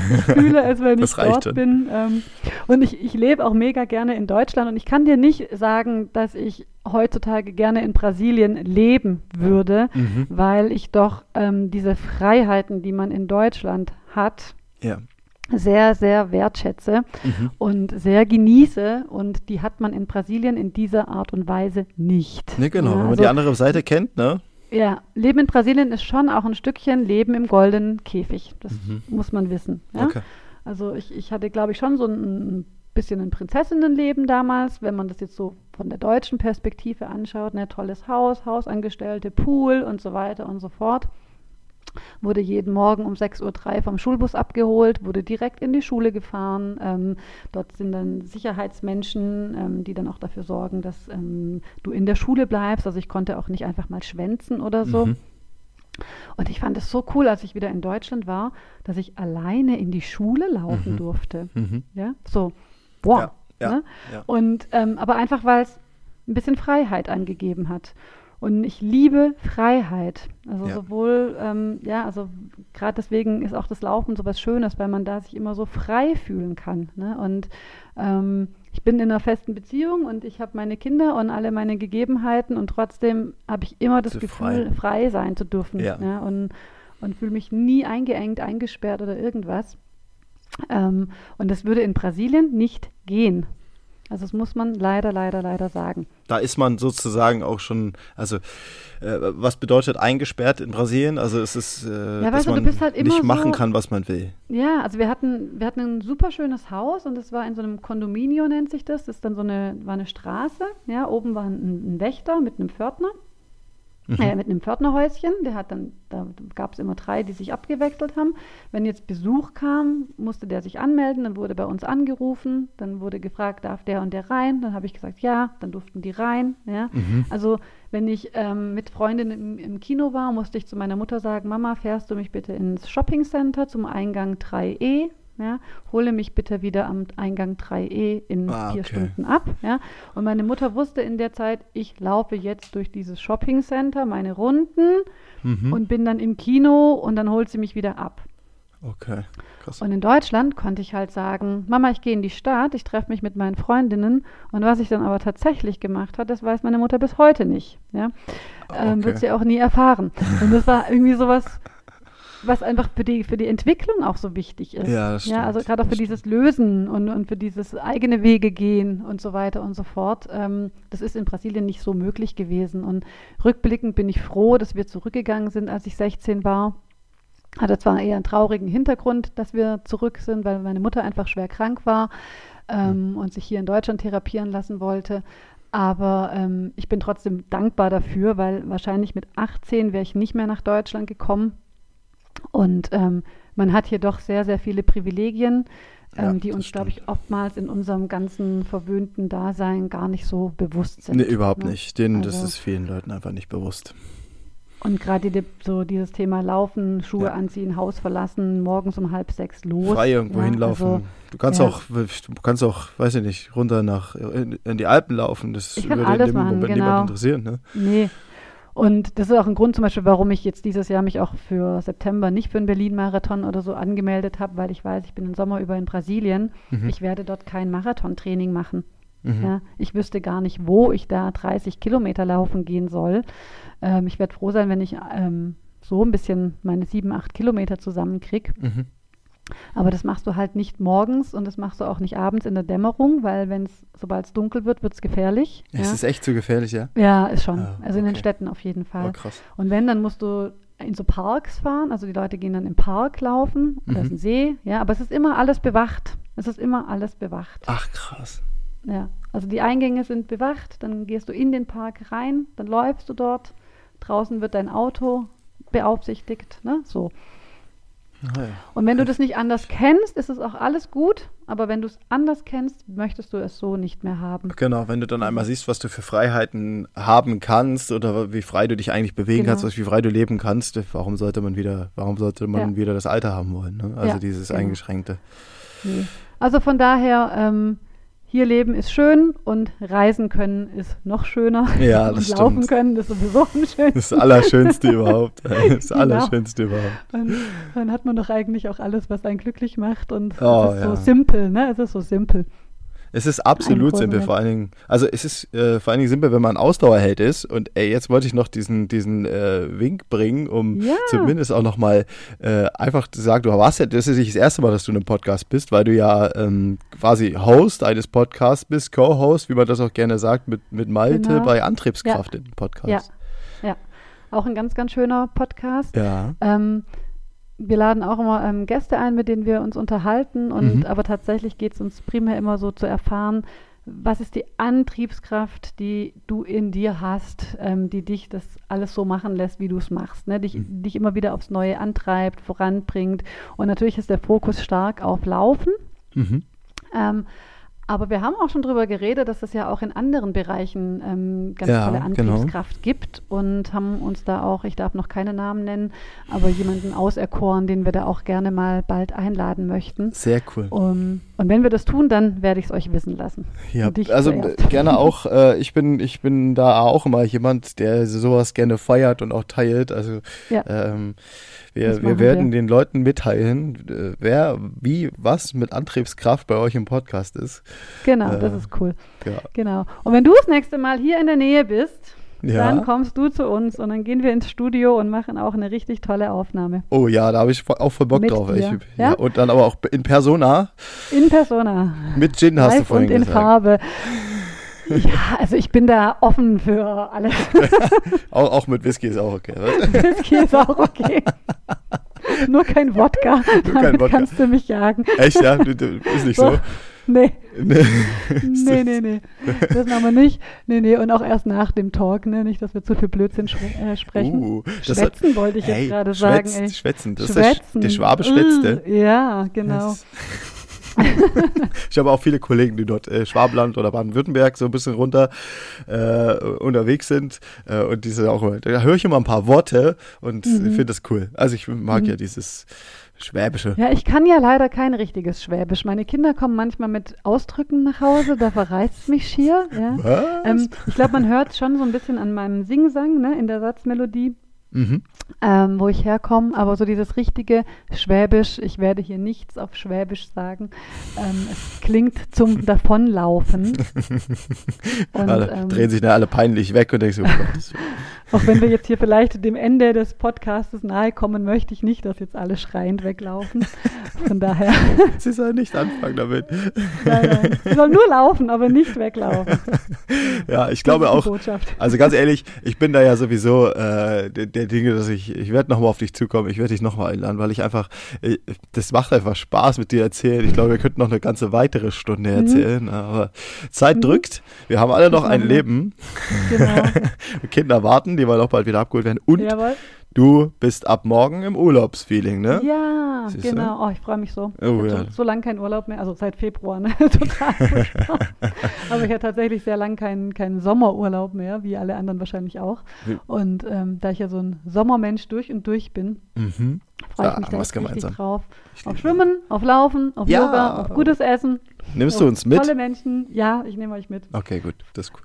ich fühle es, wenn ich dort schon. bin. Ähm, und ich, ich lebe auch mega gerne in Deutschland und ich kann dir nicht sagen, dass ich heutzutage gerne in Brasilien leben würde, Mhm. weil ich doch ähm, diese Freiheiten, die man in Deutschland hat, Ja. sehr, sehr wertschätze Mhm. und sehr genieße und die hat man in Brasilien in dieser Art und Weise nicht. Ne, genau, Ja, wenn man also, die andere Seite kennt, ne? ja, Leben in Brasilien ist schon auch ein Stückchen Leben im goldenen Käfig. Das Mhm. muss man wissen. Ja? Okay. Also ich, ich hatte, glaube ich, schon so ein, ein bisschen ein Prinzessinnenleben damals, wenn man das jetzt so von der deutschen Perspektive anschaut. Ne? Tolles Haus, Hausangestellte, Pool und so weiter und so fort. Wurde jeden Morgen um 6.03 Uhr vom Schulbus abgeholt, wurde direkt in die Schule gefahren. Ähm, dort sind dann Sicherheitsmenschen, ähm, die dann auch dafür sorgen, dass ähm, du in der Schule bleibst. Also ich konnte auch nicht einfach mal schwänzen oder so. Mhm. Und ich fand es so cool, als ich wieder in Deutschland war, dass ich alleine in die Schule laufen Mhm. durfte. Mhm. Ja, so, wow. Ja, ne? ja. Und ähm, aber einfach, weil es ein bisschen Freiheit angegeben hat. Und ich liebe Freiheit. Also sowohl, ähm, ja, also gerade deswegen ist auch das Laufen so was Schönes, weil man da sich immer so frei fühlen kann. Ne? Und ähm, ich bin in einer festen Beziehung und ich habe meine Kinder und alle meine Gegebenheiten und trotzdem habe ich immer das So Gefühl, frei. frei. sein zu dürfen. Ja. Ne? Und, und fühle mich nie eingeengt, eingesperrt oder irgendwas. Ähm, und das würde in Brasilien nicht gehen. Also das muss man leider, leider, leider sagen. Da ist man sozusagen auch schon, also äh, was bedeutet eingesperrt in Brasilien? Also es ist, äh, Ja, dass du, man halt immer nicht machen so- kann, was man will. Ja, also wir hatten, wir hatten ein super schönes Haus und es war in so einem Kondominio, nennt sich das. Das ist dann so eine, war eine Straße. Ja, oben war ein, ein Wächter mit einem Pförtner. Mhm. Äh, mit einem Pförtnerhäuschen, der hat dann, da gab es immer drei, die sich abgewechselt haben. Wenn jetzt Besuch kam, musste der sich anmelden, dann wurde bei uns angerufen, dann wurde gefragt, darf der und der rein? Dann habe ich gesagt, ja, dann durften die rein. Ja. Mhm. Also wenn ich ähm, mit Freundinnen im, im Kino war, musste ich zu meiner Mutter sagen, Mama, fährst du mich bitte ins Shopping Center zum Eingang 3E? Ja, hole mich bitte wieder am Eingang 3E in Ah, vier okay. Stunden ab. Ja. Und meine Mutter wusste in der Zeit, ich laufe jetzt durch dieses Shopping Center, meine Runden Mhm. und bin dann im Kino und dann holt sie mich wieder ab. Okay, krass. Und in Deutschland konnte ich halt sagen, Mama, ich gehe in die Stadt, ich treffe mich mit meinen Freundinnen. Und was ich dann aber tatsächlich gemacht habe, das weiß meine Mutter bis heute nicht. Ja? Ähm, Okay. wird sie auch nie erfahren. Und das war irgendwie sowas, was einfach für die, für die Entwicklung auch so wichtig ist. Ja, das ja also gerade auch für dieses Lösen und, und für dieses eigene Wege gehen und so weiter und so fort. Ähm, das ist in Brasilien nicht so möglich gewesen. Und rückblickend bin ich froh, dass wir zurückgegangen sind, als ich 16 war. Hatte zwar eher einen traurigen Hintergrund, dass wir zurück sind, weil meine Mutter einfach schwer krank war ähm, und sich hier in Deutschland therapieren lassen wollte. Aber ähm, ich bin trotzdem dankbar dafür, weil wahrscheinlich mit 18 wäre ich nicht mehr nach Deutschland gekommen. Und ähm, man hat hier doch sehr, sehr viele Privilegien, Ja, ähm, die das uns, glaube ich, oftmals in unserem ganzen verwöhnten Dasein gar nicht so bewusst sind. Nee, überhaupt ne? nicht. Denen, das Also- ist vielen Leuten einfach nicht bewusst. Und gerade die, so dieses Thema Laufen, Schuhe Ja. anziehen, Haus verlassen, morgens um halb sechs los. Frei irgendwo ja, hinlaufen. Also, du kannst ja. auch, du kannst auch, weiß ich nicht, runter nach in, in die Alpen laufen. Das Ich würde in dem machen, Moment genau. niemand interessieren. Ne? nee. Und das ist auch ein Grund zum Beispiel, warum ich jetzt dieses Jahr mich auch für September nicht für einen Berlin-Marathon oder so angemeldet habe, weil ich weiß, ich bin im Sommer über in Brasilien. Mhm. Ich werde dort kein Marathontraining machen. Mhm. Ja, ich wüsste gar nicht, wo ich da 30 Kilometer laufen gehen soll. Ähm, ich werde froh sein, wenn ich ähm, so ein bisschen meine sieben, acht Kilometer zusammenkriege. Mhm. Aber das machst du halt nicht morgens und das machst du auch nicht abends in der Dämmerung, weil wenn es, sobald es dunkel wird, wird es gefährlich. Es ja. ist echt zu gefährlich, ja? ja, ist schon. Ah, also in den okay. Städten auf jeden Fall. Oh, krass. Und wenn, dann musst du in so Parks fahren. Also die Leute gehen dann im Park laufen. Und Da ist Mhm. ein See. Ja, aber es ist immer alles bewacht. Es ist immer alles bewacht. Ach, krass. Ja. Also die Eingänge sind bewacht. Dann gehst du in den Park rein. Dann läufst du dort. Draußen wird dein Auto beaufsichtigt. Ne? So. Und wenn du das nicht anders kennst, ist es auch alles gut. Aber wenn du es anders kennst, möchtest du es so nicht mehr haben. Genau, wenn du dann einmal siehst, was du für Freiheiten haben kannst oder wie frei du dich eigentlich bewegen Genau. kannst, wie frei du leben kannst, warum sollte man wieder, warum sollte man Ja. wieder das Alter haben wollen? Ne? Also Ja, dieses genau. Eingeschränkte. Nee. Also von daher, ähm, hier leben ist schön und reisen können ist noch schöner. Ja, und das laufen stimmt. können ist sowieso am schönsten. Das Allerschönste überhaupt. Das Genau. Allerschönste überhaupt. Und dann hat man doch eigentlich auch alles, was einen glücklich macht. Und Oh, es ist ja. so simpel, ne? Es ist so simpel. Es ist absolut simpel, vor allen Dingen, also es ist äh, vor allen Dingen simpel, wenn man Ausdauerheld ist und ey, jetzt wollte ich noch diesen, diesen äh, Wink bringen, um Ja. zumindest auch nochmal äh, einfach zu sagen, du warst ja, das ist nicht das erste Mal, dass du in einem Podcast bist, weil du ja ähm, quasi Host eines Podcasts bist, Co-Host, wie man das auch gerne sagt, mit, mit Malte Genau. bei Antriebskraft in dem Podcast. Ja, ja. Auch ein ganz, ganz schöner Podcast. Ja. Ähm, wir laden auch immer ähm, Gäste ein, mit denen wir uns unterhalten. Und Mhm. aber tatsächlich geht es uns primär immer so zu erfahren, was ist die Antriebskraft, die du in dir hast, ähm, die dich das alles so machen lässt, wie du es machst, ne? dich, Mhm. dich immer wieder aufs Neue antreibt, voranbringt. Und natürlich ist der Fokus stark auf Laufen. Mhm. Ähm, aber wir haben auch schon darüber geredet, dass es ja auch in anderen Bereichen ähm, ganz Ja, tolle genau. Antriebskraft gibt und haben uns da auch, ich darf noch keine Namen nennen, aber jemanden auserkoren, den wir da auch gerne mal bald einladen möchten. Sehr cool. Um, und wenn wir das tun, dann werde ich es euch wissen lassen. Ja, also zuerst. äh, gerne auch. Äh, ich bin, ich bin da auch immer jemand, der sowas gerne feiert und auch teilt. Also Ja. ähm, wir, wir werden wir. den Leuten mitteilen, äh, wer, wie, was mit Antriebskraft bei euch im Podcast ist. Genau, das äh, ist cool. Ja. Genau. Und wenn du das nächste Mal hier in der Nähe bist, Ja. dann kommst du zu uns und dann gehen wir ins Studio und machen auch eine richtig tolle Aufnahme. Oh ja, da habe ich auch voll Bock Mit drauf. Ich, ja? ja? Und dann aber auch in Persona In Persona. mit Gin hast du Live vorhin und in gesagt. Farbe. Ja, also ich bin da offen für alles. Auch, auch mit Whisky ist auch okay. was? Whisky ist auch okay. Nur kein Wodka. kein Damit Wodka. kannst du mich jagen. Echt, ja? Ist nicht so. Nee, Nee. nee, nee, nee. Das machen wir nicht. Nee, nee. Und auch erst nach dem Talk, ne? Nicht, dass wir zu viel Blödsinn äh, sprechen. Uh, das hat- Schwätzen wollte ich Hey, jetzt gerade sagen, ey. Schwätzen, das ist der, Sch- Schwätzen. der Schwabe schwätzte. Mm, Ja, genau. Das- ich habe auch viele Kollegen, die dort äh, Schwabenland oder Baden-Württemberg so ein bisschen runter äh, unterwegs sind äh, und die sind auch immer, da höre ich immer ein paar Worte und Mhm. finde das cool. Also ich mag ja dieses Schwäbische. Ja, ich kann ja leider kein richtiges Schwäbisch. Meine Kinder kommen manchmal mit Ausdrücken nach Hause, da verreißt es mich schier. Ja. Was? Ähm, ich glaube, man hört schon so ein bisschen an meinem Singsang, ne, in der Satzmelodie, Mhm. ähm, wo ich herkomme. Aber so dieses richtige Schwäbisch, ich werde hier nichts auf Schwäbisch sagen. Ähm, es klingt zum Davonlaufen. Und, alle ähm, drehen sich dann alle peinlich weg und denken so, oh Gott, Auch wenn wir jetzt hier vielleicht dem Ende des Podcastes nahe kommen, möchte ich nicht, dass jetzt alle schreiend weglaufen. Von daher, sie sollen nicht anfangen damit. nein, nein. Sie sollen nur laufen, aber nicht weglaufen. Ja, ich glaube auch, Botschaft. Also ganz ehrlich, ich bin da ja sowieso äh, der, der Dinge, dass ich, ich werde nochmal auf dich zukommen, ich werde dich nochmal einladen, weil ich einfach, äh, das macht einfach Spaß mit dir erzählen. Ich glaube, wir könnten noch eine ganze weitere Stunde erzählen, aber Zeit Mhm. drückt. Wir haben alle noch ein. Leben. Genau. Kinder warten, die wollen auch bald wieder abgeholt werden. Und Jawohl. du bist ab morgen im Urlaubsfeeling, ne? Ja, Siehst du? genau. Oh, ich freue mich so. Oh, ja. so, lange keinen Urlaub mehr, also seit Februar, ne? Total. Aber ich hatte tatsächlich sehr lange keinen keinen Sommerurlaub mehr, wie alle anderen wahrscheinlich auch. Und ähm, da ich ja so ein Sommermensch durch und durch bin, Mhm. freue ich mich haben da richtig gemeinsam. drauf. Auf Schwimmen, auf Laufen, auf Ja. Yoga, auf gutes Essen. Nimmst auf du uns mit? Tolle Menschen. Ja, ich nehme euch mit. Okay, gut, das ist gut.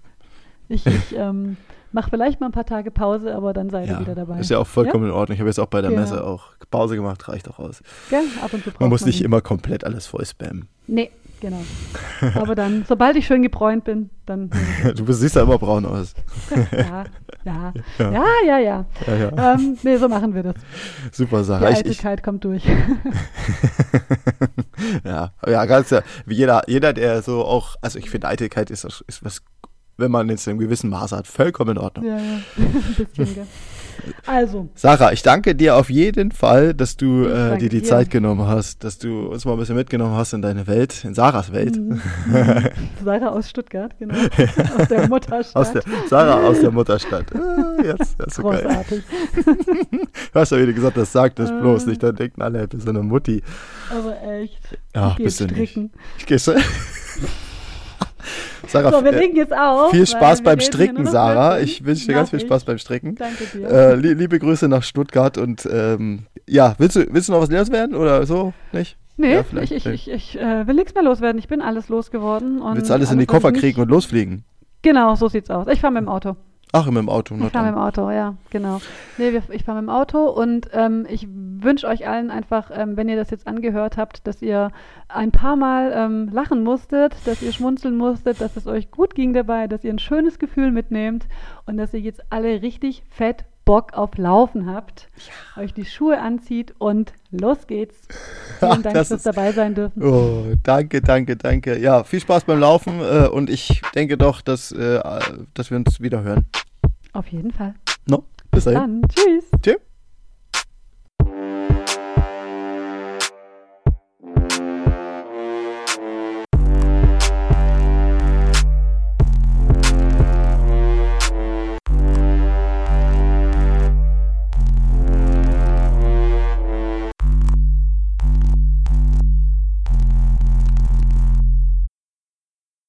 Ich, ich ähm, mache vielleicht mal ein paar Tage Pause, aber dann seid ihr Ja, wieder dabei. ist ja auch vollkommen in Ordnung. Ich habe jetzt auch bei der Genau. Messe auch Pause gemacht, reicht auch aus. Gell? Ab und zu Man muss nicht ihn. immer komplett alles voll spammen. Nee, Genau. Aber dann, sobald ich schön gebräunt bin, dann. Du siehst ja immer braun aus. ja, ja, ja, ja, ja. ja. Ja, ja. Ähm, nee, so machen wir das. Super Die Sache. Ich, ich, Eitelkeit kommt durch. ja, ja, ganz ja. Wie jeder, jeder, der so auch, also ich finde Eitelkeit ist, ist was, wenn man jetzt in einem gewissen Maße hat, vollkommen in Ordnung. ja, ja. Bisschen. Also, Sarah, ich danke dir auf jeden Fall, dass du äh, dir die dir. Zeit genommen hast, dass du uns mal ein bisschen mitgenommen hast in deine Welt, in Sarahs Welt. Mhm. Sarah aus Stuttgart, genau. Aus der Mutterstadt. Aus der, Sarah aus der Mutterstadt. Ah, jetzt, das ist so geil. Großartig. Du hast ja wieder gesagt, das sagt das Äh. bloß nicht. Dann denken alle, du bist so eine Mutti. Aber echt. Ach, ich bist du nicht. Ich geh's. Sarah, So, wir äh, legen jetzt auf. viel Spaß beim Stricken, Sarah. Ich wünsche dir ganz viel. Spaß beim Stricken. Danke dir. Äh, li liebe Grüße nach Stuttgart und ähm, ja, willst du, willst du noch was loswerden oder so? Nicht? nee, ja, ich, ich, ich, ich äh, will nichts mehr loswerden. Ich bin alles losgeworden. Und Willst du alles in die Koffer kriegen und losfliegen? Genau, so sieht's aus. Ich fahre mit dem Auto. Ach, mit dem Auto. Ich fahre mit dem Auto, ja, genau. Nee, wir, ich fahre mit dem Auto und ähm, ich wünsche euch allen einfach, ähm, wenn ihr das jetzt angehört habt, dass ihr ein paar Mal ähm, lachen musstet, dass ihr schmunzeln musstet, dass es euch gut ging dabei, dass ihr ein schönes Gefühl mitnehmt und dass ihr jetzt alle richtig fett Bock auf Laufen habt, euch die Schuhe anzieht und los geht's. Vielen Dank Das fürs ist- dabei sein dürfen. Oh, danke, danke, danke. Ja, viel Spaß beim Laufen äh, und ich denke doch, dass, äh, dass wir uns wieder hören. Auf jeden Fall. No? Bis dahin. Dann, tschüss. Tschüss.